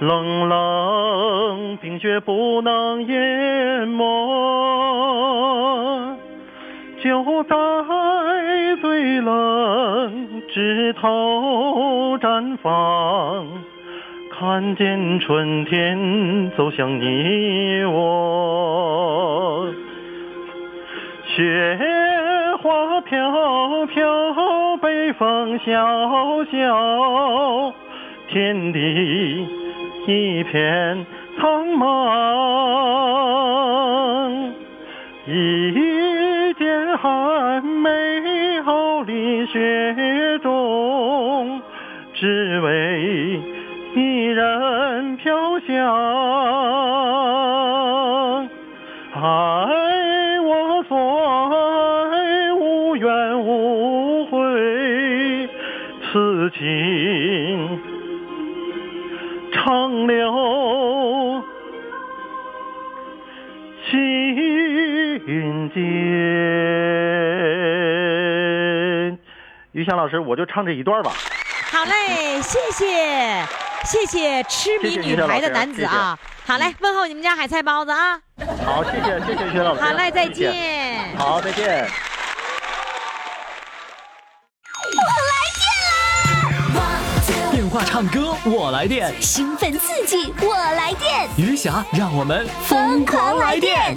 [SPEAKER 4] 冷冷冰雪不能淹没。就在最冷枝头绽放，看见春天走向你我。雪花飘飘，北风萧萧，天地一片苍茫。一剪寒梅傲立雪中，只为一人飘香。爱我所爱，无怨无悔，此情心。于翔老师，我就唱这一段吧。
[SPEAKER 1] 好嘞，谢谢谢谢痴迷女排的男子啊！好嘞，问候你们家海菜包子啊！
[SPEAKER 4] 好，谢谢谢谢于霞老师。
[SPEAKER 1] 好嘞，再
[SPEAKER 4] 谢谢。
[SPEAKER 1] 见。
[SPEAKER 4] 好，再见。
[SPEAKER 5] 电话唱歌我来电，
[SPEAKER 6] 兴奋刺激，我来电，
[SPEAKER 5] 余霞让我们疯狂来电。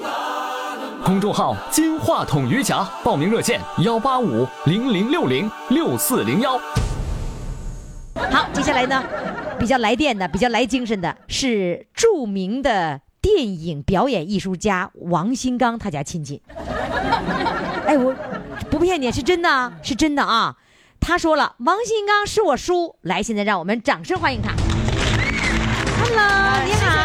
[SPEAKER 5] 公众号“金话筒余霞”，报名热线：幺八五零零六零六四零幺。
[SPEAKER 1] 好，接下来呢，比较来电的、比较来精神的是著名的电影表演艺术家王新刚他家亲戚。哎，我不骗你，是真的啊，是真的啊。他说了，王新刚是我叔。来，现在让我们掌声欢迎他。Hello，你好。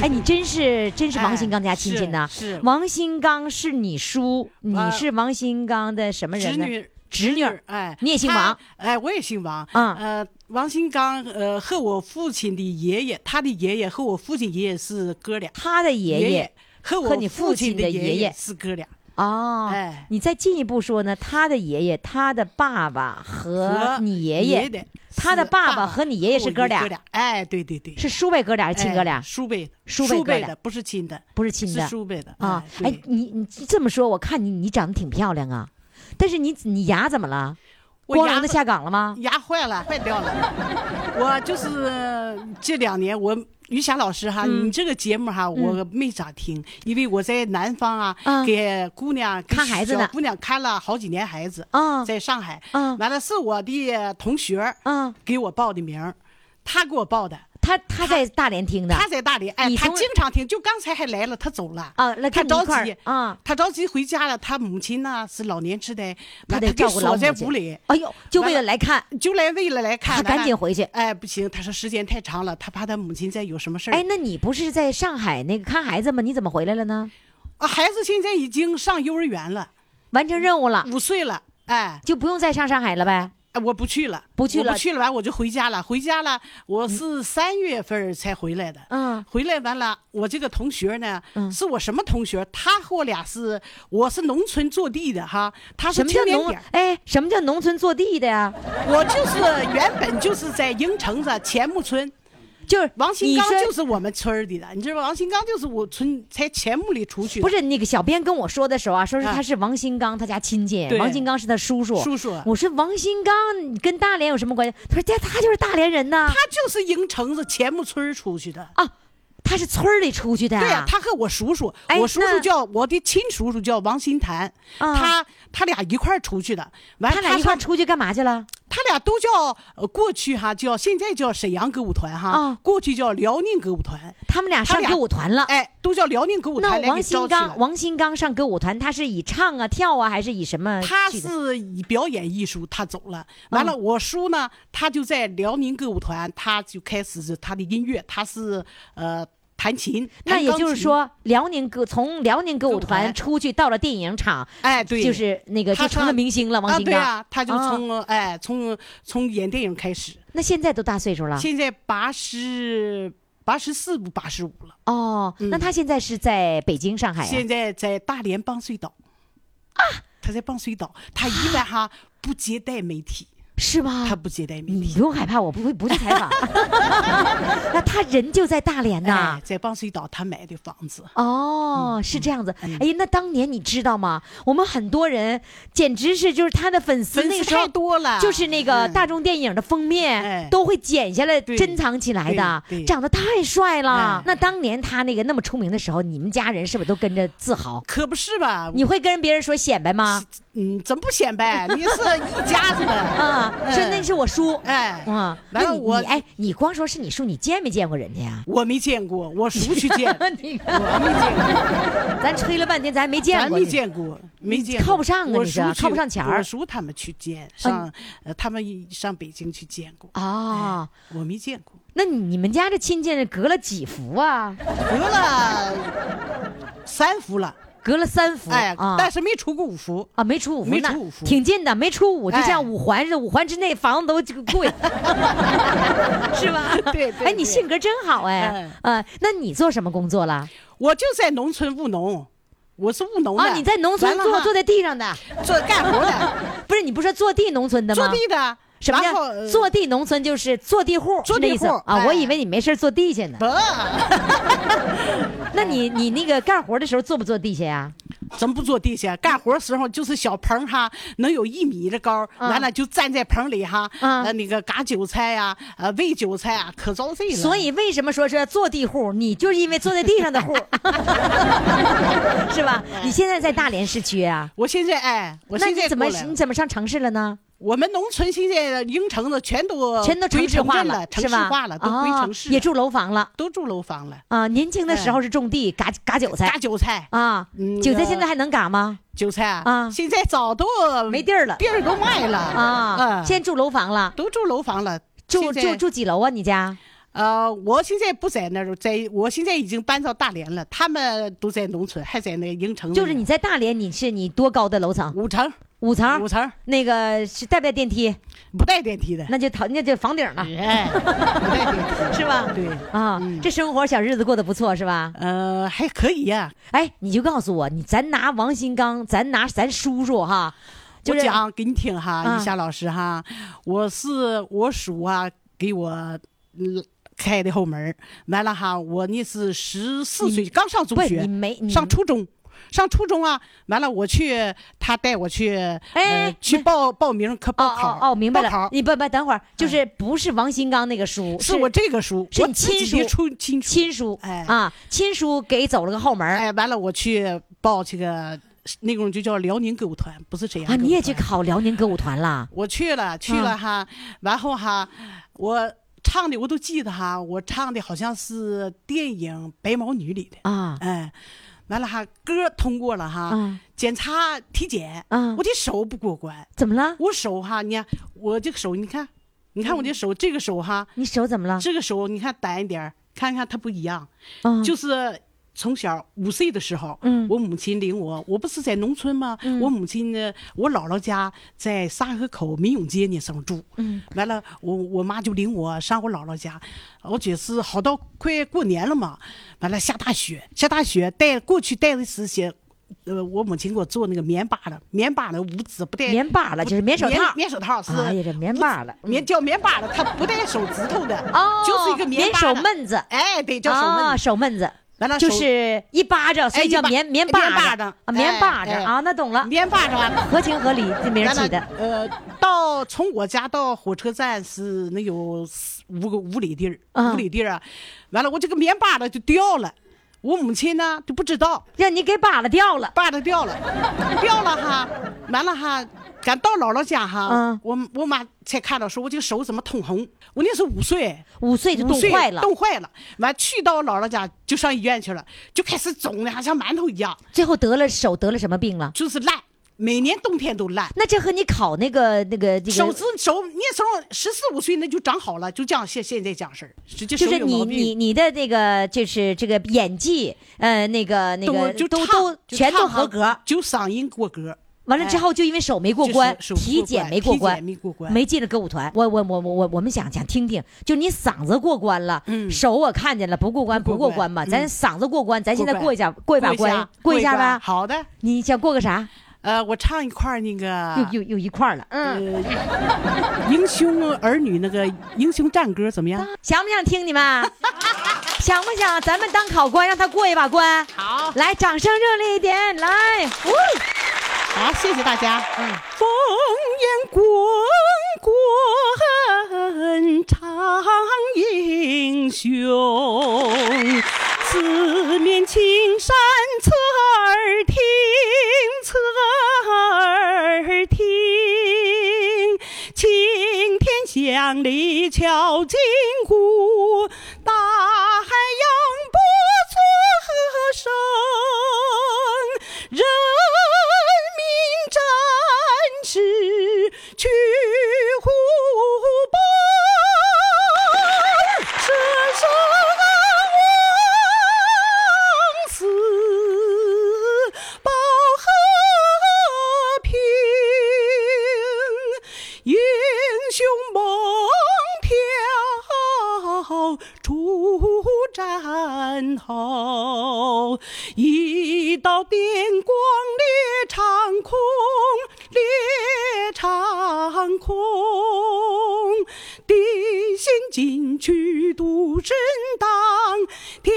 [SPEAKER 1] 哎，你真是真是王新刚家亲戚呢？
[SPEAKER 7] 哎是是
[SPEAKER 1] 王新刚是你叔，你
[SPEAKER 7] 啊
[SPEAKER 1] 是王新刚的什么人呢？
[SPEAKER 7] 侄女，
[SPEAKER 1] 侄女
[SPEAKER 7] 哎，
[SPEAKER 1] 你也姓王？
[SPEAKER 7] 哎，我也姓王。
[SPEAKER 1] 嗯
[SPEAKER 7] 呃，王新刚，呃，和我父亲的爷爷，他的爷爷和我父亲爷爷是哥俩。
[SPEAKER 1] 他的爷
[SPEAKER 7] 爷
[SPEAKER 1] 爷
[SPEAKER 7] 和我
[SPEAKER 1] 和你父亲的爷爷
[SPEAKER 7] 是哥俩。
[SPEAKER 1] 哦，
[SPEAKER 7] 哎
[SPEAKER 1] 你再进一步说呢？他的爷爷、他的爸爸和
[SPEAKER 7] 和
[SPEAKER 1] 你爷爷，
[SPEAKER 7] 的
[SPEAKER 1] 他的爸爸和你爷爷是哥俩。
[SPEAKER 7] 哎，对对对，
[SPEAKER 1] 是叔辈哥俩还是亲哥俩
[SPEAKER 7] 哎？叔辈的，
[SPEAKER 1] 叔辈
[SPEAKER 7] 的，不是亲的，
[SPEAKER 1] 不是亲的
[SPEAKER 7] 是叔辈的
[SPEAKER 1] 啊！
[SPEAKER 7] 对
[SPEAKER 1] 哎，你你这么说，我看你你长得挺漂亮啊，但是你你牙怎么了？光荣的下岗了吗？
[SPEAKER 7] 牙坏了，坏掉了。我就是这两年，我于霞老师哈，
[SPEAKER 1] 嗯。
[SPEAKER 7] 你这个节目哈，我没咋听，因为我在南方啊，
[SPEAKER 1] 嗯。
[SPEAKER 7] 给姑娘
[SPEAKER 1] 看孩子
[SPEAKER 7] 姑娘看了好几年孩子，
[SPEAKER 1] 啊
[SPEAKER 7] 在上海，
[SPEAKER 1] 嗯。
[SPEAKER 7] 完了是我的同学
[SPEAKER 1] 嗯，
[SPEAKER 7] 给我报的名儿他给我报的。
[SPEAKER 1] 他他在大连听的
[SPEAKER 7] 他在大连，哎，他经常听，就刚才还来了，他走了
[SPEAKER 1] 啊来
[SPEAKER 7] 他着急
[SPEAKER 1] 啊
[SPEAKER 7] 他着急回家了，他母亲呢是老年痴呆，
[SPEAKER 1] 他得照顾老
[SPEAKER 7] 锁在屋里，
[SPEAKER 1] 哎呦，就为了来看。
[SPEAKER 7] 就来为了来看
[SPEAKER 1] 他赶紧回去
[SPEAKER 7] 哎，不行，他说时间太长了，他怕他母亲再有什么事儿。
[SPEAKER 1] 哎，那你不是在上海那个看孩子吗？你怎么回来了呢？
[SPEAKER 7] 啊，孩子现在已经上幼儿园了，
[SPEAKER 1] 完成任务了，
[SPEAKER 7] 五岁了，哎，
[SPEAKER 1] 就不用再上上海了呗？
[SPEAKER 7] 哎我不去了，
[SPEAKER 1] 不去了
[SPEAKER 7] 我不去了，完我就回家了，回家了，我是三月份才回来的，
[SPEAKER 1] 嗯
[SPEAKER 7] 回来完了，我这个同学呢，
[SPEAKER 1] 嗯
[SPEAKER 7] 是我什么同学？他和我俩是，我是农村坐地的哈，他是
[SPEAKER 1] 什么叫农
[SPEAKER 7] 青年点？
[SPEAKER 1] 哎，什么叫农村坐地的呀？
[SPEAKER 7] 我就是原本就是在营城子钱木村。
[SPEAKER 1] 就是
[SPEAKER 7] 王新刚就是我们村儿里的，你知道吗？王新刚就是我村才钱木里出去。
[SPEAKER 1] 不是那个小编跟我说的时候啊，说是
[SPEAKER 7] 啊
[SPEAKER 1] 他是王新刚他家亲戚，王新刚是他叔叔。
[SPEAKER 7] 叔叔
[SPEAKER 1] 我说王新刚跟大连有什么关系？他说他他就是大连人呐
[SPEAKER 7] 他就是营城子钱木村出去的。
[SPEAKER 1] 啊，他是村儿里出去的啊。
[SPEAKER 7] 对呀、他和我叔叔，
[SPEAKER 1] 哎
[SPEAKER 7] 我叔叔叫我的亲叔叔叫王新坛，
[SPEAKER 1] 啊
[SPEAKER 7] 他他俩一块儿出去的。完，
[SPEAKER 1] 他俩一块出去干嘛去了？
[SPEAKER 7] 他俩都叫呃过去哈叫现在叫沈阳歌舞团哈，
[SPEAKER 1] 啊
[SPEAKER 7] 过去叫辽宁歌舞团。
[SPEAKER 1] 他们俩上歌舞团了。
[SPEAKER 7] 哎，都叫辽宁歌舞团那
[SPEAKER 1] 王新刚。王新刚上歌舞团，他是以唱啊、跳啊，还是以什么？
[SPEAKER 7] 他是以表演艺术，他走了。完了，我叔呢，他就在辽宁歌舞团，他就开始他的音乐，他是呃弹琴。
[SPEAKER 1] 那也就是说，辽宁歌从辽宁歌舞
[SPEAKER 7] 团
[SPEAKER 1] 团。出去到了电影厂，
[SPEAKER 7] 哎，对，
[SPEAKER 1] 就是那个
[SPEAKER 7] 他
[SPEAKER 1] 就成了明星了。王
[SPEAKER 7] 啊，
[SPEAKER 1] 新刚，
[SPEAKER 7] 对啊，他就
[SPEAKER 1] 啊。
[SPEAKER 7] 从、哎从从演电影开始，
[SPEAKER 1] 那现在都大岁数了？
[SPEAKER 7] 现在八十八十四不八十五了，
[SPEAKER 1] 哦。那他现在是在北京、上海啊？
[SPEAKER 7] 现？在在大连棒水岛。啊，他在棒水岛，他一般哈不接待媒体，
[SPEAKER 1] 是吗？
[SPEAKER 7] 他不接待媒
[SPEAKER 1] 你。不用害怕，我不会不去采访。那他人就在大连呐
[SPEAKER 7] 哎，。在棒水岛，他买的房子，
[SPEAKER 1] 哦，是这样子。
[SPEAKER 7] 嗯
[SPEAKER 1] 哎呀，那当年你知道吗？我们很多人简直是就是他的粉丝，那个时候
[SPEAKER 7] 太多了
[SPEAKER 1] 就是那个
[SPEAKER 7] 嗯
[SPEAKER 1] 大众电影的封面
[SPEAKER 7] 哎
[SPEAKER 1] 都会剪下来珍藏起来的长得太帅了
[SPEAKER 7] 哎。
[SPEAKER 1] 那当年他那个那么出名的时候，你们家人是不是都跟着自豪？
[SPEAKER 7] 可不是吧？
[SPEAKER 1] 你会跟别人说显摆吗？
[SPEAKER 7] 嗯，怎么不显摆？你是一家子的
[SPEAKER 1] 啊，是那是我叔。
[SPEAKER 7] 哎，
[SPEAKER 1] 啊，
[SPEAKER 7] 完了我
[SPEAKER 1] 哎，你光说是你叔，你见没见过人家呀？
[SPEAKER 7] 我没见过，我叔去见，我没见过。
[SPEAKER 1] 咱吹了半天，咱没见
[SPEAKER 7] 咱没。见过，没见过，
[SPEAKER 1] 靠不上啊
[SPEAKER 7] 我
[SPEAKER 1] 你这
[SPEAKER 7] 叔去
[SPEAKER 1] 靠不上钱儿
[SPEAKER 7] 我叔他们去见，上呃，他们上北京去见过，
[SPEAKER 1] 啊，
[SPEAKER 7] 我没见过，
[SPEAKER 1] 那你你们家这亲戚隔了几幅啊？
[SPEAKER 7] 隔了三幅了，
[SPEAKER 1] 隔了三伏
[SPEAKER 7] 哎，
[SPEAKER 1] 啊，
[SPEAKER 7] 但是没出过五伏。
[SPEAKER 1] 啊，没出五伏，那
[SPEAKER 7] 没出五伏
[SPEAKER 1] 挺近的，没出五，就
[SPEAKER 7] 哎
[SPEAKER 1] 像五环似的，五环之内房子都这个贵，是吧？
[SPEAKER 7] 对对
[SPEAKER 1] 哎，你性格真好哎，呃，那你做什么工作了？
[SPEAKER 7] 我就在农村务农，我是务农的。
[SPEAKER 1] 啊，你在农村坐坐在地上的，
[SPEAKER 7] 做干活的，
[SPEAKER 1] 不是你不是坐地农村的吗？
[SPEAKER 7] 坐地的。
[SPEAKER 1] 什么坐地农村？就是坐地户，
[SPEAKER 7] 坐地户
[SPEAKER 1] 啊！我
[SPEAKER 7] 哎
[SPEAKER 1] 以为你没事坐地下呢。
[SPEAKER 7] 不，
[SPEAKER 1] 那你你那个干活的时候坐不坐地下呀？
[SPEAKER 7] 真不坐地下，干活时候就是小棚哈，能有一米的高，完了就站在棚里哈，
[SPEAKER 1] 嗯
[SPEAKER 7] 呃那个嘎韭菜呀，呃喂韭菜啊，可遭罪了。
[SPEAKER 1] 所以为什么说是坐地户？你就是因为坐在地上的户，是吧？你现在在大连市区啊？
[SPEAKER 7] 我现在哎，我现在怎么
[SPEAKER 1] 你怎么上城市了呢？
[SPEAKER 7] 我们农村现在营城子全都
[SPEAKER 1] 全都城市化
[SPEAKER 7] 了，城？市化了，都归
[SPEAKER 1] 啊
[SPEAKER 7] 城市，
[SPEAKER 1] 也住楼房了
[SPEAKER 7] 都住楼房了，
[SPEAKER 1] 啊！年轻的时候是种地，嘎嘎韭菜
[SPEAKER 7] 嘎韭菜
[SPEAKER 1] 啊
[SPEAKER 7] 嗯，
[SPEAKER 1] 韭菜现在还能嘎吗？
[SPEAKER 7] 韭菜啊
[SPEAKER 1] 啊
[SPEAKER 7] 现在早都
[SPEAKER 1] 没地儿了
[SPEAKER 7] 地儿都卖了
[SPEAKER 1] 啊！
[SPEAKER 7] 嗯
[SPEAKER 1] 现在住楼房了，
[SPEAKER 7] 都住楼房了，
[SPEAKER 1] 住住住几楼啊？你家？
[SPEAKER 7] 呃，我现在不在那儿，在我现在已经搬到大连了，他们都在农村，还在那个营城。
[SPEAKER 1] 就是你在大连，你是你多高的楼层？
[SPEAKER 7] 五层，
[SPEAKER 1] 五层。
[SPEAKER 7] 五层
[SPEAKER 1] 那个是带不带电梯？
[SPEAKER 7] 不带电梯的，
[SPEAKER 1] 那就头那就房顶了，
[SPEAKER 7] 哎，不带电梯
[SPEAKER 1] 是吧？
[SPEAKER 7] 对，
[SPEAKER 1] 啊，这生活小日子过得不错是吧？
[SPEAKER 7] 呃，还可以呀、
[SPEAKER 1] 哎，你就告诉我，你咱拿王新刚，咱拿咱叔叔哈，就是
[SPEAKER 7] 我讲给你听哈，
[SPEAKER 1] 啊
[SPEAKER 7] 于霞老师哈，我是我叔啊给我嗯开的后门完了哈，我那是十四岁刚上中学
[SPEAKER 1] 你，没你
[SPEAKER 7] 上初中。上初中啊，完了我去，他带我去，
[SPEAKER 1] 哎
[SPEAKER 7] 呃，去报报名可
[SPEAKER 1] 哦
[SPEAKER 7] 报考
[SPEAKER 1] 哦哦，明白了。你不不等会儿，就是不是王新刚那个叔，
[SPEAKER 7] 是我这个书，
[SPEAKER 1] 是你亲叔
[SPEAKER 7] 自己的出亲叔，
[SPEAKER 1] 亲叔，
[SPEAKER 7] 哎。
[SPEAKER 1] 啊，亲叔给走了个后门儿。
[SPEAKER 7] 哎，完了我去报这个那种就叫辽宁歌舞团，不是沈阳
[SPEAKER 1] 啊，你也去考辽宁歌舞团了？
[SPEAKER 7] 我去了，去了哈，然后哈，我唱的我都记得哈，我唱的好像是电影《白毛女》里的，
[SPEAKER 1] 啊。
[SPEAKER 7] 哎，完了哈，歌通过了哈，
[SPEAKER 1] 啊。
[SPEAKER 7] 检查体检，
[SPEAKER 1] 啊。
[SPEAKER 7] 我的手不过关，
[SPEAKER 1] 怎么了？
[SPEAKER 7] 我手哈，你看我这个手，你看，你看我这手，这个手哈，
[SPEAKER 1] 你手怎么了？
[SPEAKER 7] 这个手你看短一点儿，看看它不一样，
[SPEAKER 1] 啊。
[SPEAKER 7] 就是从小五岁的时候，
[SPEAKER 1] 嗯
[SPEAKER 7] 我母亲领我，我不是在农村吗？我母亲呢，我姥姥家在沙河口民永街那上住，
[SPEAKER 1] 嗯，
[SPEAKER 7] 完了我我妈就领我上我姥姥家，我觉是好到快过年了嘛，完了下大雪，下大雪带过去带的是些。呃，我母亲给我做那个棉巴的，棉巴的五指不带
[SPEAKER 1] 棉巴了就是棉手套
[SPEAKER 7] 棉棉手套是。
[SPEAKER 1] 哎呀这棉巴了
[SPEAKER 7] 棉叫棉巴了，它不带手指头的，
[SPEAKER 1] 哦，
[SPEAKER 7] 就是一个
[SPEAKER 1] 棉手闷子，
[SPEAKER 7] 哎，对，叫手闷
[SPEAKER 1] 啊，
[SPEAKER 7] 子。
[SPEAKER 1] 手闷子。
[SPEAKER 7] 完了，
[SPEAKER 1] 就是一巴掌，所以
[SPEAKER 7] 哎
[SPEAKER 1] 叫棉棉
[SPEAKER 7] 棉巴
[SPEAKER 1] 巴
[SPEAKER 7] 掌
[SPEAKER 1] 啊，棉巴掌啊，那懂了，
[SPEAKER 7] 棉巴掌啊。
[SPEAKER 1] 合情合理，这名起的。
[SPEAKER 7] 呃，到从我家到火车站是能有四五个五里地儿，
[SPEAKER 1] 嗯
[SPEAKER 7] 五里地儿啊。完了，我这个棉巴掌就掉了，我母亲呢就不知道，
[SPEAKER 1] 让你给扒拉掉了。
[SPEAKER 7] 扒拉掉了，掉了哈，完了哈，赶到姥姥家哈，
[SPEAKER 1] 嗯
[SPEAKER 7] 我我妈才看到说，我这个手怎么通红？我那时候五岁，
[SPEAKER 1] 五岁就冻坏了，
[SPEAKER 7] 冻坏了。完去到姥姥家就上医院去了，就开始肿的，还像馒头一样，
[SPEAKER 1] 最后得了手得了什么病了？
[SPEAKER 7] 就是烂，每年冬天都烂。
[SPEAKER 1] 那这和你考那个那个这个，
[SPEAKER 7] 手指手那时候十四五岁那就长好了，就这样现现在讲事儿，就
[SPEAKER 1] 是你你你的这个就是这个演技，呃，那个那个
[SPEAKER 7] 就
[SPEAKER 1] 都
[SPEAKER 7] 唱
[SPEAKER 1] 都全都合格。
[SPEAKER 7] 就嗓音过格。
[SPEAKER 1] 完了之后，就因为手没过关，体检没过关，
[SPEAKER 7] 没过关
[SPEAKER 1] 没进了歌舞团。我我我我我我们想想听听，就你嗓子过关了，
[SPEAKER 7] 嗯
[SPEAKER 1] 手我看见了，不过关不
[SPEAKER 7] 不过关
[SPEAKER 1] 过关嘛，
[SPEAKER 7] 嗯
[SPEAKER 1] 咱嗓子过关，咱现在
[SPEAKER 7] 过
[SPEAKER 1] 一下过一把关，过一下
[SPEAKER 7] 关
[SPEAKER 1] 呗。
[SPEAKER 7] 好的，
[SPEAKER 1] 你想过个啥？
[SPEAKER 7] 呃，我唱一块儿那个
[SPEAKER 1] 又又又一块儿了，嗯，
[SPEAKER 7] 呃英雄儿女那个英雄战歌怎么样？
[SPEAKER 1] 想不想听你们？想不想咱们当考官，让他过一把关？
[SPEAKER 7] 好，
[SPEAKER 1] 来，掌声热烈一点，来，呜
[SPEAKER 7] 好，谢谢大家。
[SPEAKER 1] 嗯
[SPEAKER 7] 烽烟滚滚唱英雄，四面青山侧耳听，侧耳听，青天响里敲金鼓，大海扬波作和声，人去独身当，天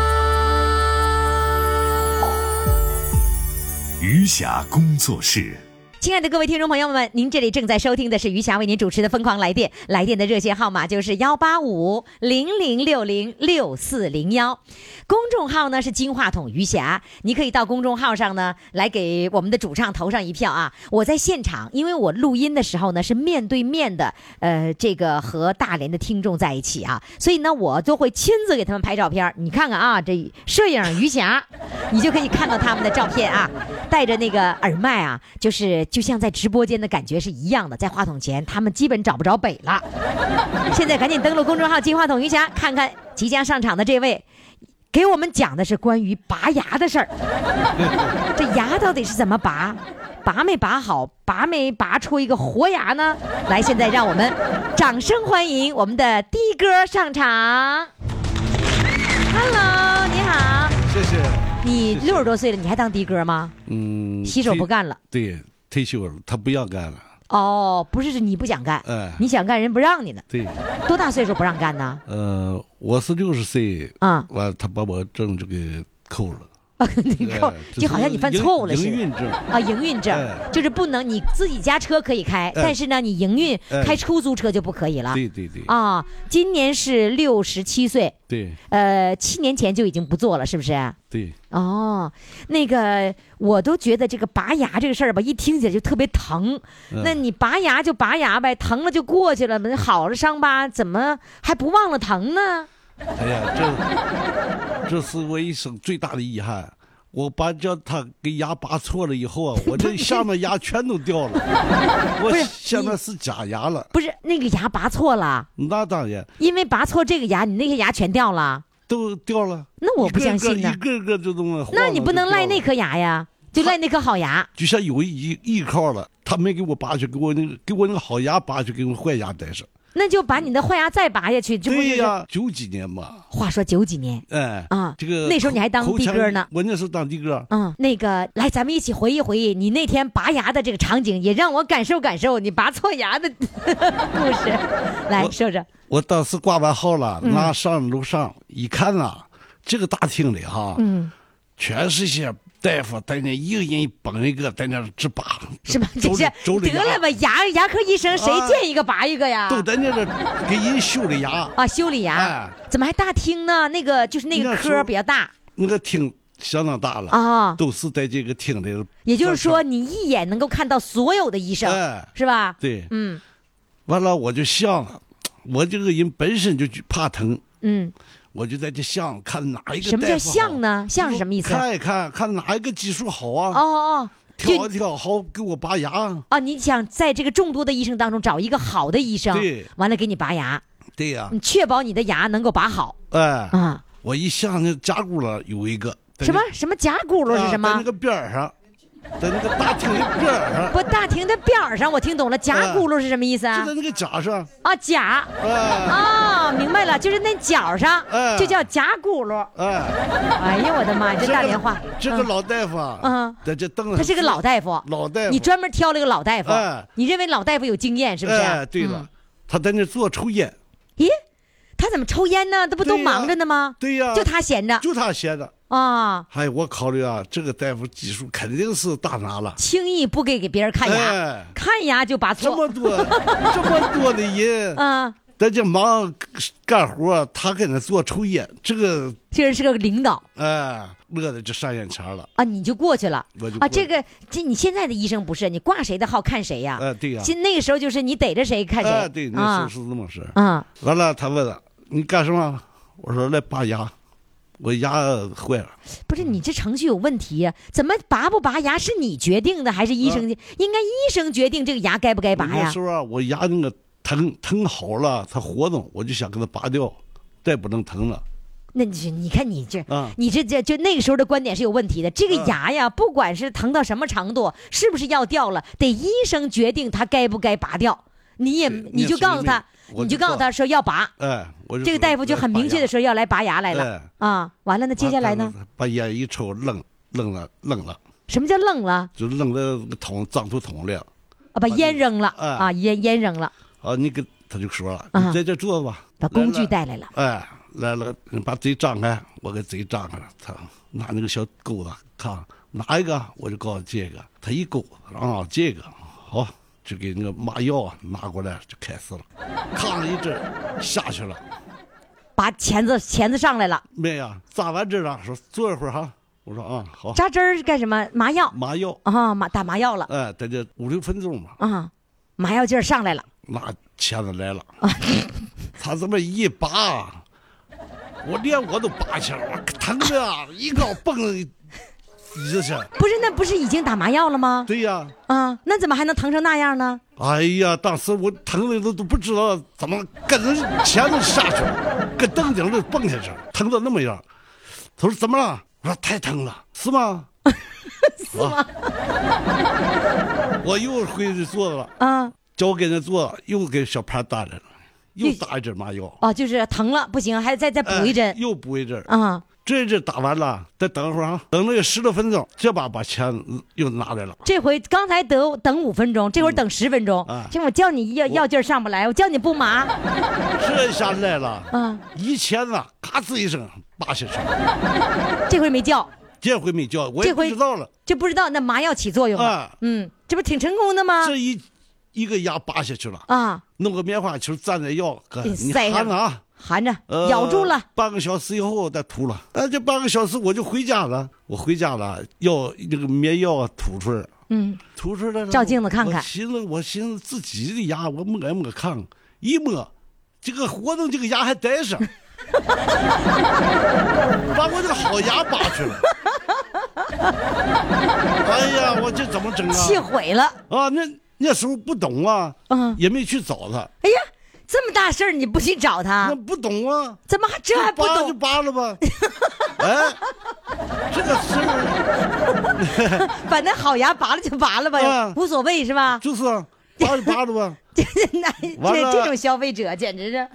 [SPEAKER 3] 余霞工作室。
[SPEAKER 1] 亲爱的各位听众朋友们，您这里正在收听的是余霞为您主持的《疯狂来电》，来电的热线号码就是幺八五零零六零六四零幺，公众号呢是金话筒余霞，你可以到公众号上呢来给我们的主唱投上一票啊！我在现场，因为我录音的时候呢是面对面的，呃，这个和大连的听众在一起啊，所以呢我都会亲自给他们拍照片。你看看啊，这摄影余霞，你就可以看到他们的照片啊，戴着那个耳麦啊，就是就像在直播间的感觉是一样的，在话筒前他们基本找不着北了。现在赶紧登录公众号“金话筒余霞”，看看即将上场的这位。给我们讲的是关于拔牙的事儿，这牙到底是怎么拔？拔没拔好？拔没拔出一个活牙呢？来，现在让我们掌声欢迎我们的的哥上场。Hello，你好，
[SPEAKER 8] 谢谢。
[SPEAKER 1] 你六十多岁了，你还当的哥吗？
[SPEAKER 8] 嗯，
[SPEAKER 1] 洗手不干了。
[SPEAKER 8] 对，退休了，他不要干了。
[SPEAKER 1] 哦，不是，是你不想干，
[SPEAKER 8] 哎，
[SPEAKER 1] 你想干人不让你呢。
[SPEAKER 8] 对，
[SPEAKER 1] 多大岁数不让干呢？
[SPEAKER 8] 呃，我是六十岁，
[SPEAKER 1] 啊，
[SPEAKER 8] 完他把我证就给扣了。
[SPEAKER 1] 你扣
[SPEAKER 8] 哎，
[SPEAKER 1] 就好像你犯错误了似的。
[SPEAKER 8] 营运证
[SPEAKER 1] 啊，营运证
[SPEAKER 8] 哎
[SPEAKER 1] 就是不能你自己家车可以开，
[SPEAKER 8] 哎
[SPEAKER 1] 但是呢，你营运
[SPEAKER 8] 哎
[SPEAKER 1] 开出租车就不可以了。
[SPEAKER 8] 对对对
[SPEAKER 1] 啊，今年是六十七岁，
[SPEAKER 8] 对
[SPEAKER 1] 呃，七年前就已经不做了，是不是？
[SPEAKER 8] 对，
[SPEAKER 1] 哦，那个我都觉得这个拔牙这个事儿吧，一听起来就特别疼。
[SPEAKER 8] 嗯
[SPEAKER 1] 那你拔牙就拔牙呗，疼了就过去了，好了伤疤怎么还不忘了疼呢？
[SPEAKER 8] 哎呀，这这是我一生最大的遗憾。我把叫他给牙拔错了以后啊，我这 下面牙全都掉了，我现在是假牙了。
[SPEAKER 1] 不是那个牙拔错了，
[SPEAKER 8] 那当然
[SPEAKER 1] 因为拔错这个牙，你那些牙全掉了。
[SPEAKER 8] 都掉了。
[SPEAKER 1] 那我不相信呢
[SPEAKER 8] 一个个一个个就这么。
[SPEAKER 1] 那你不能赖那颗牙呀，就赖那颗好牙。
[SPEAKER 8] 就像有一依靠了，他没给我拔去，给我那个给我那个好牙拔去，给我坏牙带上。
[SPEAKER 1] 那就把你的坏牙再拔下去，这不就是？
[SPEAKER 8] 对呀，九几年嘛，
[SPEAKER 1] 话说九几年，
[SPEAKER 8] 哎
[SPEAKER 1] 啊
[SPEAKER 8] 这个
[SPEAKER 1] 那时候你还当
[SPEAKER 8] 口
[SPEAKER 1] 的哥呢。
[SPEAKER 8] 我那时候当的哥，
[SPEAKER 1] 嗯，那个来，咱们一起回忆回忆你那天拔牙的这个场景，也让我感受感受你拔错牙的 故事。来
[SPEAKER 8] 我
[SPEAKER 1] 说说，
[SPEAKER 8] 我当时挂完号了，
[SPEAKER 1] 嗯。
[SPEAKER 8] 拿上楼上一看呐，这个大厅里哈，
[SPEAKER 1] 嗯，
[SPEAKER 8] 全是些大夫在那一个人绑一个在那直拔，
[SPEAKER 1] 是吧？这
[SPEAKER 8] 周
[SPEAKER 1] 是
[SPEAKER 8] 周里
[SPEAKER 1] 得了吧，牙牙科医生谁
[SPEAKER 8] 啊
[SPEAKER 1] 见一个拔一个呀？
[SPEAKER 8] 都在那个给人修理牙。
[SPEAKER 1] 啊，修理牙
[SPEAKER 8] 哎，
[SPEAKER 1] 怎么还大厅呢？那个就是那个科比较大
[SPEAKER 8] 那个厅相当大了
[SPEAKER 1] 啊
[SPEAKER 8] 都是在这个厅里。
[SPEAKER 1] 也就是说，你一眼能够看到所有的医生，
[SPEAKER 8] 哎
[SPEAKER 1] 是吧？
[SPEAKER 8] 对，
[SPEAKER 1] 嗯
[SPEAKER 8] 完了我就像了，我这个人本身就怕疼，
[SPEAKER 1] 嗯，
[SPEAKER 8] 我就在这像看哪一个
[SPEAKER 1] 什么叫像呢？像是什么意思？
[SPEAKER 8] 看一看看哪一个技术好啊？
[SPEAKER 1] 哦哦，
[SPEAKER 8] 挑一挑，好给我拔牙。
[SPEAKER 1] 啊，你想在这个众多的医生当中找一个好的医生，
[SPEAKER 8] 对
[SPEAKER 1] 完了给你拔牙，
[SPEAKER 8] 对呀、
[SPEAKER 1] 你确保你的牙能够拔好
[SPEAKER 8] 哎，
[SPEAKER 1] 啊。
[SPEAKER 8] 我一想那甲骨了有一个
[SPEAKER 1] 什么什么甲骨噜是什么？
[SPEAKER 8] 啊在那个边儿上，在那个大厅的边儿上，
[SPEAKER 1] 不，大厅的边儿上，我听懂了。甲骨噜是什么意思啊
[SPEAKER 8] 就？在那个甲上，
[SPEAKER 1] 啊，甲
[SPEAKER 8] 哎
[SPEAKER 1] 啊，明白了，就是那角上
[SPEAKER 8] 哎
[SPEAKER 1] 就叫甲骨噜。
[SPEAKER 8] 哎，
[SPEAKER 1] 哎呀，我的妈呀，这大连话。嗯
[SPEAKER 8] 这个老大夫啊，
[SPEAKER 1] 嗯
[SPEAKER 8] 在这凳子上，
[SPEAKER 1] 他是个老大夫，
[SPEAKER 8] 老大夫，
[SPEAKER 1] 你专门挑了个老大夫
[SPEAKER 8] 哎，
[SPEAKER 1] 你认为老大夫有经验是不是？
[SPEAKER 8] 哎，对了
[SPEAKER 1] 嗯，
[SPEAKER 8] 他在那坐抽烟，
[SPEAKER 1] 咦，他怎么抽烟呢？这不都忙着呢吗？
[SPEAKER 8] 对呀，
[SPEAKER 1] 就他闲着
[SPEAKER 8] 就他闲着。
[SPEAKER 1] 啊，
[SPEAKER 8] 哎，我考虑啊，这个大夫技术肯定是大拿了。
[SPEAKER 1] 轻易不给给别人看牙，
[SPEAKER 8] 哎
[SPEAKER 1] 看牙就拔错。
[SPEAKER 8] 这么多这么多的人，
[SPEAKER 1] 啊，
[SPEAKER 8] 在这忙干活，他跟那做抽烟，这个
[SPEAKER 1] 这人是个领导
[SPEAKER 8] 哎，乐的就上眼前了。
[SPEAKER 1] 啊，你就过去了啊。
[SPEAKER 8] 我就啊
[SPEAKER 1] 这个这你现在的医生不是你挂谁的号看谁呀？
[SPEAKER 8] 哎，对呀，
[SPEAKER 1] 现那个时候就是你逮着谁看谁。
[SPEAKER 8] 哎，对，那时
[SPEAKER 1] 啊
[SPEAKER 8] 候是这么事。
[SPEAKER 1] 啊，
[SPEAKER 8] 完了，他问了你干什么？我说来拔牙，我牙坏了。
[SPEAKER 1] 不是你这程序有问题呀？怎么拔不拔牙是你决定的还是医生？应该医生决定这个牙该不该拔呀
[SPEAKER 8] 那时？候啊，我牙那个疼疼好了，它活动，我就想给它拔掉，再不能疼了。
[SPEAKER 1] 那你你看你这，
[SPEAKER 8] 啊
[SPEAKER 1] 你这这就那个时候的观点是有问题的。这个
[SPEAKER 8] 啊
[SPEAKER 1] 牙呀，不管是疼到什么程度，是不是要掉了，得医生决定它该不该拔掉。你也
[SPEAKER 8] 对
[SPEAKER 1] 你就告诉他，你就告诉他说要拔。
[SPEAKER 8] 哎，我
[SPEAKER 1] 这个大夫就很明确的
[SPEAKER 8] 说
[SPEAKER 1] 说要来拔牙来了
[SPEAKER 8] 哎
[SPEAKER 1] 啊。完了，那接下来呢？？
[SPEAKER 8] 把烟一抽，扔扔了，扔了，
[SPEAKER 1] 什么叫愣了？
[SPEAKER 8] 就扔到那个桶脏土桶里了。
[SPEAKER 1] 啊，把烟扔了
[SPEAKER 8] 哎
[SPEAKER 1] 啊，烟烟扔了，
[SPEAKER 8] 啊，你给他就说了，
[SPEAKER 1] 啊
[SPEAKER 8] 你在这坐吧，
[SPEAKER 1] 把工具。带来了。
[SPEAKER 8] 哎，来了，你把嘴张开，我给嘴张开了，他拿那个小钩子看哪一个，我就告诉这个，他一勾啊，这个好，就给那个麻药啊拿过来就开始了，扛了一阵下去了，
[SPEAKER 1] 把钳子钳子上来了，
[SPEAKER 8] 没呀，扎完针了，说坐一会儿哈，我说啊好，
[SPEAKER 1] 扎针儿是干什么？麻药。
[SPEAKER 8] 麻药，
[SPEAKER 1] 啊，麻打麻药了。
[SPEAKER 8] 哎，在这五六分钟吧，
[SPEAKER 1] 啊，麻药劲儿上来了。
[SPEAKER 8] 那钳子来了，他这么一拔，我连我都拔起来了，我疼的啊，一个蹦一去。
[SPEAKER 1] 不是，那不是已经打麻药了吗？
[SPEAKER 8] 对呀，
[SPEAKER 1] 啊，那怎么还能疼成那样呢？
[SPEAKER 8] 哎呀，当时我疼的都都不知道怎么跟着钳子下去了，跟凳顶上蹦下去了，疼的那么样。他说怎么了？我说太疼了，是吗？是吗？我又回去坐了，
[SPEAKER 1] 啊
[SPEAKER 8] 叫我给那坐，又给小潘打来了，又打一针麻药，
[SPEAKER 1] 哦，就是疼了不行，还再再补一针
[SPEAKER 8] 哎又补一针。
[SPEAKER 1] 啊。
[SPEAKER 8] 这一针打完了，再等会儿啊，等了有十多分钟，这把把钱又拿来了。
[SPEAKER 1] 这回刚才得等五分钟，这会儿等十分钟
[SPEAKER 8] 啊。
[SPEAKER 1] 这我叫你药药劲儿上不来，我叫你不麻
[SPEAKER 8] 这下来了，
[SPEAKER 1] 啊，
[SPEAKER 8] 一签子，咔吱一声拔下去了，
[SPEAKER 1] 这回没叫，
[SPEAKER 8] 这回没叫，我也不知道了。
[SPEAKER 1] 就不知道那麻药起作用了。
[SPEAKER 8] 啊，
[SPEAKER 1] 嗯，这不挺成功的吗？
[SPEAKER 8] 这一一个牙拔下去了，
[SPEAKER 1] 啊，
[SPEAKER 8] 弄个棉花球蘸点药，哥，
[SPEAKER 1] 给
[SPEAKER 8] 你
[SPEAKER 1] 塞上
[SPEAKER 8] 含着啊。
[SPEAKER 1] 含着
[SPEAKER 8] 呃
[SPEAKER 1] 咬住了。
[SPEAKER 8] 半个小时以后再吐了，那这半个小时我就回家了。我回家了，药那个棉药啊吐出来，
[SPEAKER 1] 嗯，
[SPEAKER 8] 吐出来了。
[SPEAKER 1] 照镜子看看
[SPEAKER 8] 我寻思，我寻思自己的牙，我摸一摸看，一摸，这个活动这个牙还带上，把我这个好牙拔去了。哎呀，我这怎么整啊？
[SPEAKER 1] 气毁了。
[SPEAKER 8] 啊，那那时候不懂啊，
[SPEAKER 1] 嗯
[SPEAKER 8] 也没去找他，
[SPEAKER 1] 哎呀，这么大事儿你不去找他？
[SPEAKER 8] 那，不懂啊。
[SPEAKER 1] 怎么还这还不
[SPEAKER 8] 拔就
[SPEAKER 1] 懂？
[SPEAKER 8] 拔了吧，哎，这个事儿。
[SPEAKER 1] 反正好牙拔了就拔了吧
[SPEAKER 8] 啊，
[SPEAKER 1] 无所谓是吧？
[SPEAKER 8] 就是啊拔就拔了吧。
[SPEAKER 1] 这那这这种消费者简直是，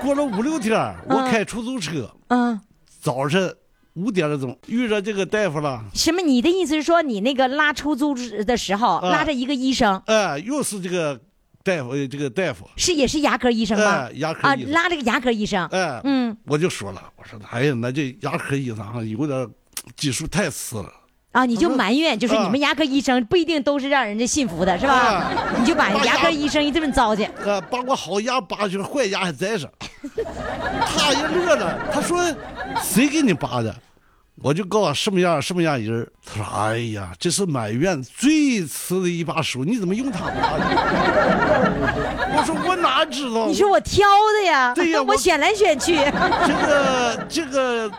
[SPEAKER 8] 过了过了五六天，我开出租车，
[SPEAKER 1] 嗯，
[SPEAKER 8] 早晨五点钟遇着这个大夫了，
[SPEAKER 1] 什么？你的意思是说你那个拉出租的时候
[SPEAKER 8] 啊。
[SPEAKER 1] 拉着一个医生，
[SPEAKER 8] 哎，又是这个大夫，这个大夫，
[SPEAKER 1] 是也是牙科医生吗
[SPEAKER 8] 哎？牙科
[SPEAKER 1] 啊，
[SPEAKER 8] 医生
[SPEAKER 1] 拉了个牙科医生，
[SPEAKER 8] 哎，
[SPEAKER 1] 嗯
[SPEAKER 8] 我就说了，我说哎呀，那这牙科医生啊有点技术太次了。
[SPEAKER 1] 啊，你就埋怨，就是
[SPEAKER 8] 啊
[SPEAKER 1] 你们牙科医生不一定都是让人家信服的，是吧
[SPEAKER 8] 啊？
[SPEAKER 1] 你就把
[SPEAKER 8] 把
[SPEAKER 1] 牙科医生一顿糟践，
[SPEAKER 8] 呃，把我好牙拔去了，坏牙还在上。他也乐了，他说：“谁给你拔的？”我就告诉什么样什么样人儿他说：“哎呀，这是满院最次的一把手，你怎么用它拔的？” 我说：“我哪知道？
[SPEAKER 1] 你说我挑的呀？
[SPEAKER 8] 对呀
[SPEAKER 1] 我
[SPEAKER 8] 我
[SPEAKER 1] 选来选去，
[SPEAKER 8] 这个这个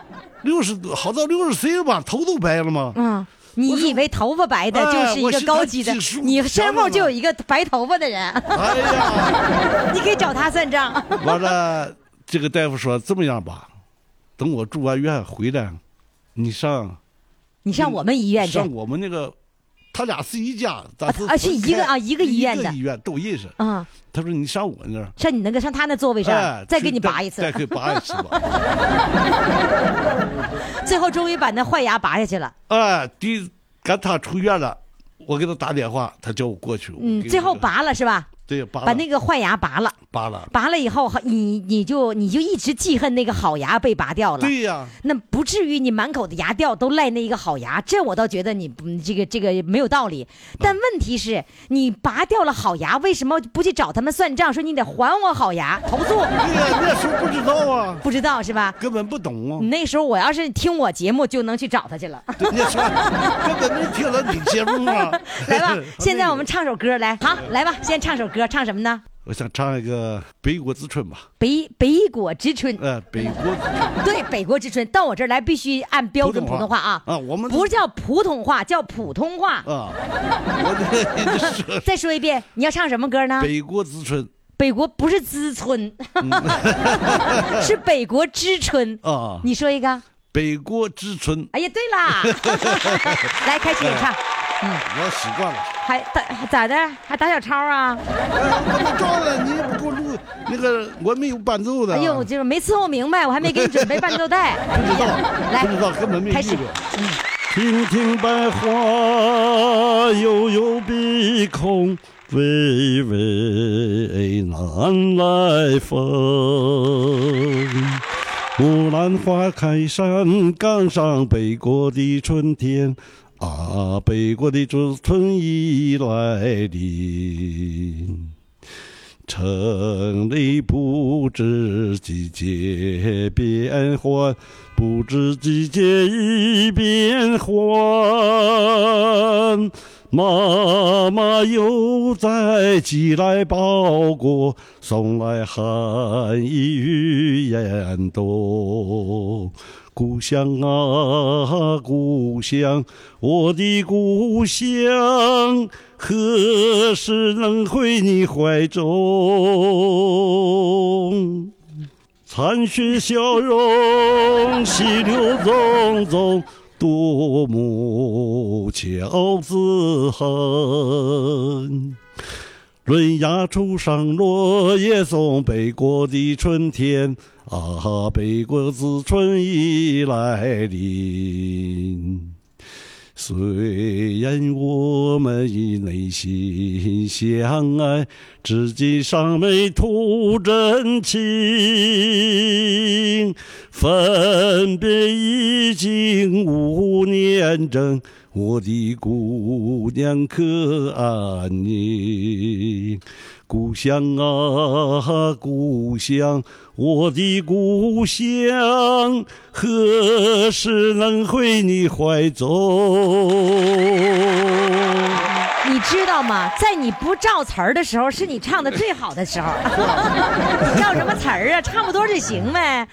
[SPEAKER 8] 六十多，好到六十岁了吧，头都白了吗？
[SPEAKER 1] 嗯，你以为头发白的就是一个高级的你身后就有一个白头发的人，
[SPEAKER 8] 哎呀，
[SPEAKER 1] 你可以找他算账。
[SPEAKER 8] 完了，这个大夫说这么样吧，等我住完院回来，你上
[SPEAKER 1] 你上我们医院去
[SPEAKER 8] 上我们那个，他俩是一家，咱是
[SPEAKER 1] 啊是一个啊一个医院的
[SPEAKER 8] 医院都认识。
[SPEAKER 1] 啊，
[SPEAKER 8] 他说你上我那儿，
[SPEAKER 1] 上你那个上他那座位上
[SPEAKER 8] 哎，
[SPEAKER 1] 再给你拔一次
[SPEAKER 8] 再，给拔一次吧。
[SPEAKER 1] 最后终于把那坏牙拔下去了。
[SPEAKER 8] 哎，第赶他出院了，我给他打电话，他叫我过去。
[SPEAKER 1] 嗯，最后拔了是吧？
[SPEAKER 8] 对拔了
[SPEAKER 1] 把那个坏牙拔了。
[SPEAKER 8] 拔了。
[SPEAKER 1] 拔了以后，你你就你就一直记恨那个好牙被拔掉了。
[SPEAKER 8] 对呀，
[SPEAKER 1] 那不至于你满口的牙掉都赖那一个好牙，这我倒觉得你这个这个没有道理。但问题是你拔掉了好牙，为什么不去找他们算账，说你得还我好牙，投诉？
[SPEAKER 8] 对呀，那时候不知道啊，
[SPEAKER 1] 不知道是吧？
[SPEAKER 8] 根本不懂啊
[SPEAKER 1] 你。那时候我要是听我节目，就能去找他去了。
[SPEAKER 8] 对那时候根本没听了你节目啊。
[SPEAKER 1] 来吧，现在我们唱首歌来，好，来吧，先唱首歌，唱什么呢？
[SPEAKER 8] 我想唱一个《北国之春》吧。
[SPEAKER 1] 北北国之春，
[SPEAKER 8] 呃，北国
[SPEAKER 1] 对，北国之春，到我这儿来必须按标准普通话。啊，
[SPEAKER 8] 啊，我们
[SPEAKER 1] 不叫普通话，叫普通话。
[SPEAKER 8] 啊，
[SPEAKER 1] 再说一遍，你要唱什么歌呢？
[SPEAKER 8] 北国之春。
[SPEAKER 1] 北国不是之春，是北国之春。
[SPEAKER 8] 啊，
[SPEAKER 1] 你说一个。
[SPEAKER 8] 北国之春，
[SPEAKER 1] 哎呀，对啦，来开始演唱，
[SPEAKER 8] 我习惯了。
[SPEAKER 1] 还打咋的？还打小抄啊？
[SPEAKER 8] 我没照了，你也不给我录那个，我没有伴奏的。
[SPEAKER 1] 哎呦，就是没伺候明白，我还没给你准备伴奏带。哎
[SPEAKER 8] 不知道，
[SPEAKER 1] 来
[SPEAKER 8] 不知道，根本没
[SPEAKER 1] 开始
[SPEAKER 8] 遇过。亭亭百花悠悠碧空，微微南来风。木兰花开山岗上，北国的春天啊，北国的春春已来临。城里不知季节变换，不知季节已变换。妈妈又在寄来包裹，送来寒意与严冬。故乡啊，故乡，我的故乡，何时能回你怀中？残雪消融，溪流淙淙，独木桥自恨。润芽初上落叶松，北国的春天啊，北国之春已来临。虽然我们已内心相爱，至今尚没吐真情。分别已经五年整，我的姑娘可安宁？故乡啊，故乡，我的故乡，何时能回你怀中？
[SPEAKER 1] 你知道吗？在你不照词儿的时候，是你唱的最好的时候。你照什么词儿啊？差不多就行呗。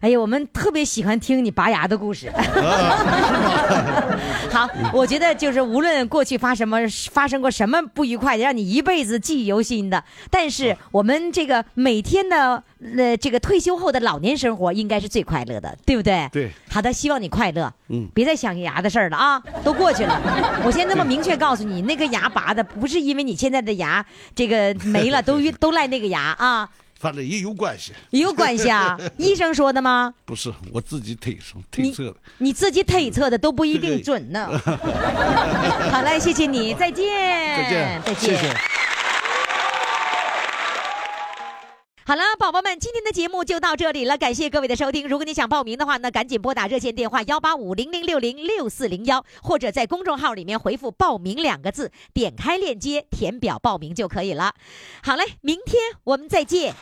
[SPEAKER 1] 哎呀，我们特别喜欢听你拔牙的故事。好，我觉得就是无论过去发什么发生过什么不愉快的，让你一辈子记忆犹新的，但是我们这个每天的呃这个退休后的老年生活应该是最快乐的，对不对？
[SPEAKER 8] 对。
[SPEAKER 1] 好的，希望你快乐。
[SPEAKER 8] 嗯
[SPEAKER 1] 别再想牙的事儿了啊，都过去了。我先这么明确告诉你，那个牙拔的不是因为你现在的牙这个没了，都 都赖那个牙啊，
[SPEAKER 8] 反正也有关系，也
[SPEAKER 1] 有关系啊。医生说的吗？
[SPEAKER 8] 不是我自己推测推测的。
[SPEAKER 1] 你自己推测的都不一定准呢。好嘞，谢谢你，再见，
[SPEAKER 8] 再见，
[SPEAKER 1] 再见。
[SPEAKER 8] 谢谢。
[SPEAKER 1] 好了，宝宝们，今天的节目就到这里了，感谢各位的收听。如果你想报名的话那，赶紧拨打热线电话幺八五零零六零六四零幺，或者在公众号里面回复“报名”两个字，点开链接填表报名就可以了。好嘞，明天我们再见。